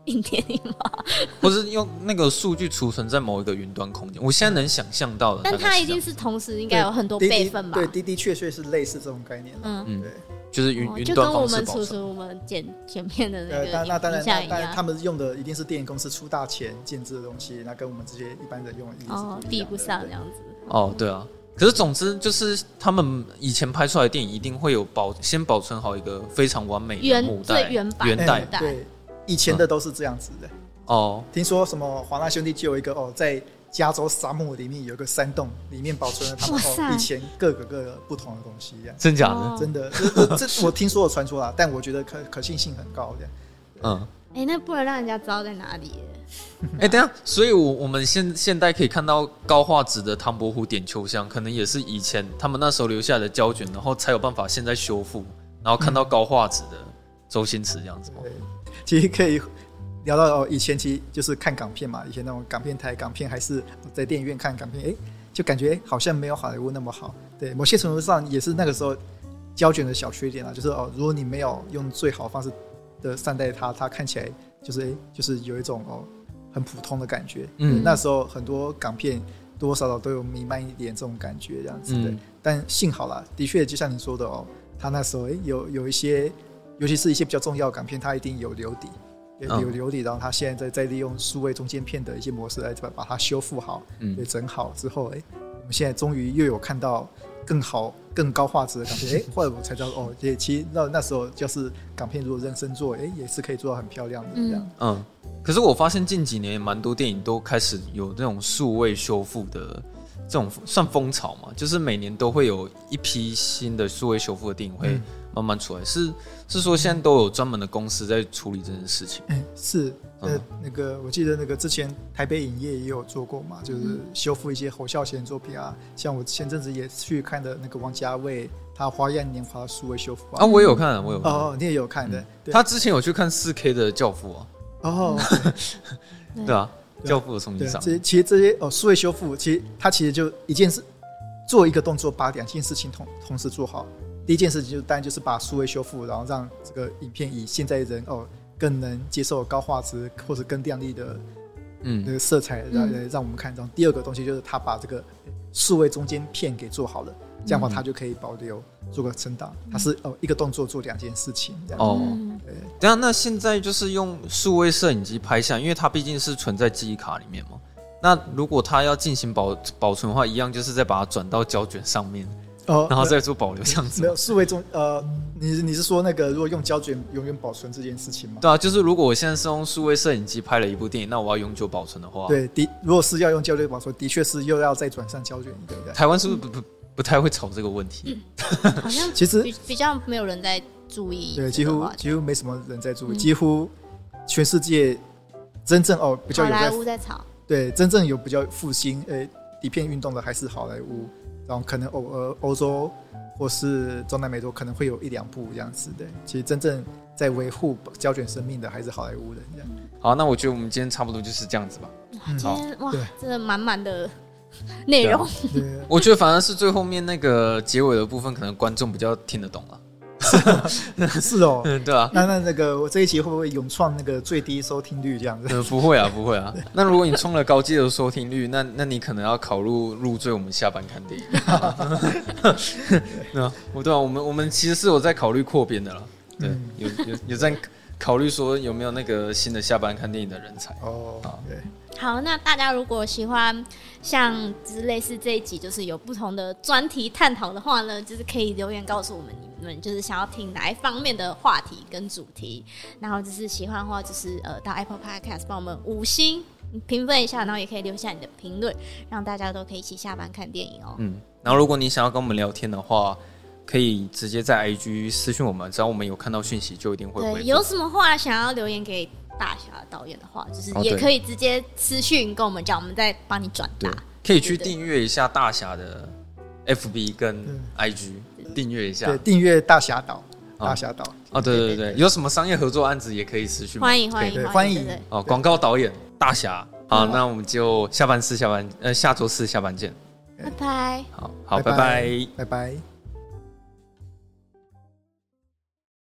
影电影吗？不是用那个数据储存在某一个云端空间？我现在能想象到的，但它一定是同时应该有很多备份吧？对，的的确确是类似这种概念。嗯嗯，对，就是云云端方式保存。就跟我们储存我们剪 剪片的那个，那当然，当然他们用的一定是电影公司出大钱建制的东西，那跟我们这些一般人用的哦比不上这样子。哦，对啊。可是总之就是他们以前拍出来的电影一定会有保先保存好一个非常完美的母带原原带对。以前的都是这样子的哦。听说什么华纳兄弟就有一个哦，在加州沙漠里面有一个山洞，里面保存了他们哦以前各个各个不同的东西，这样真假的？真的，这这我听说的传说啦，但我觉得可可信性很高的。嗯，哎，那不能让人家知道在哪里。哎，等下，所以，我我们现现在可以看到高画质的唐伯虎点秋香，可能也是以前他们那时候留下来的胶卷，然后才有办法现在修复，然后看到高画质的周星驰这样子吗？其实可以聊到哦，以前其实就是看港片嘛，以前那种港片台港片，还是在电影院看港片，哎，就感觉好像没有好莱坞那么好。对，某些程度上也是那个时候胶卷的小缺点啊，就是哦，如果你没有用最好的方式的善待它，它看起来就是哎，就是有一种哦很普通的感觉。嗯，那时候很多港片多多少少都有弥漫一点这种感觉，这样子的。嗯、但幸好啦，的确就像你说的哦，他那时候哎有有一些。尤其是一些比较重要的港片，它一定有留底，有留底，然后它现在在在利用数位中间片的一些模式来把把它修复好，嗯，给整好之后，哎，我们现在终于又有看到更好、更高画质的港片，哎，后来我才知道哦，也其实那那时候就是港片如果认真做，哎，也是可以做到很漂亮的这样。嗯，可是我发现近几年蛮多电影都开始有这种数位修复的这种算风潮嘛，就是每年都会有一批新的数位修复的电影会慢慢出来。嗯、是是说现在都有专门的公司在处理这件事情？嗯，是。呃，那个我记得那个之前台北影业也有做过嘛，就是修复一些侯孝贤作品啊。像我前阵子也去看的那个王家卫他《花样年华》数位修复啊，我也有看，我有看哦，你也有看的。他之前有去看四 K 的《教父》啊。哦，对啊。教父的重新上，这其实这些哦，数位修复，其实他其实就一件事，做一个动作，把两件事情同同时做好。第一件事情就当然就是把数位修复，然后让这个影片以现在人哦更能接受高画质或者更亮丽的嗯那个色彩让让我们看。然后第二个东西就是他把这个数位中间片给做好了，这样的话他就可以保留做个存档。它是哦一个动作做两件事情这样哦。对，等下，那现在就是用数位摄影机拍下，因为它毕竟是存在记忆卡里面嘛。那如果它要进行保保存的话，一样就是再把它转到胶卷上面，哦，然后再做保留这样子。没有数位中，呃，你你是说那个如果用胶卷永远保存这件事情吗？对啊，就是如果我现在是用数位摄影机拍了一部电影，那我要永久保存的话，对，的，如果是要用胶卷保存，的确是又要再转上胶卷一个。台湾是不是不不不太会吵这个问题？好像其实比较没有人在。注意，对，几乎几乎没什么人在注意，嗯、几乎全世界真正哦比较有在，在炒，对，真正有比较复兴诶底片运动的还是好莱坞，然后可能欧呃欧洲或是中南美洲可能会有一两部这样子的，其实真正在维护胶卷生命的还是好莱坞的这样。好，那我觉得我们今天差不多就是这样子吧。今天、嗯、哇，真的满满的内容。我觉得反而是最后面那个结尾的部分，可能观众比较听得懂了。是哦，嗯，对啊，那那那个我这一期会不会勇创那个最低收听率这样子？呃，不会啊，不会啊。那如果你冲了高阶的收听率，那那你可能要考入入赘我们下班看电影。对啊，我对啊，我们我们其实是有在考虑扩编的啦。对，有有有在考虑说有没有那个新的下班看电影的人才哦。好，对。好，那大家如果喜欢像就是类似这一集，就是有不同的专题探讨的话呢，就是可以留言告诉我们，你们就是想要听哪一方面的话题跟主题。然后就是喜欢的话，就是呃到 Apple Podcast 帮我们五星评分一下，然后也可以留下你的评论，让大家都可以一起下班看电影哦。嗯，然后如果你想要跟我们聊天的话，可以直接在 IG 私讯我们，只要我们有看到讯息，就一定会回。对，有什么话想要留言给？大侠导演的话，就是也可以直接私讯跟我们讲，我们再帮你转达。可以去订阅一下大侠的 FB 跟 IG，订阅一下。对，订阅大侠导，大侠导。哦，对对对，有什么商业合作案子也可以私讯。欢迎欢迎欢迎。哦，广告导演大侠，好，那我们就下班四下班，呃，下周四下班见。拜拜。好好，拜拜，拜拜。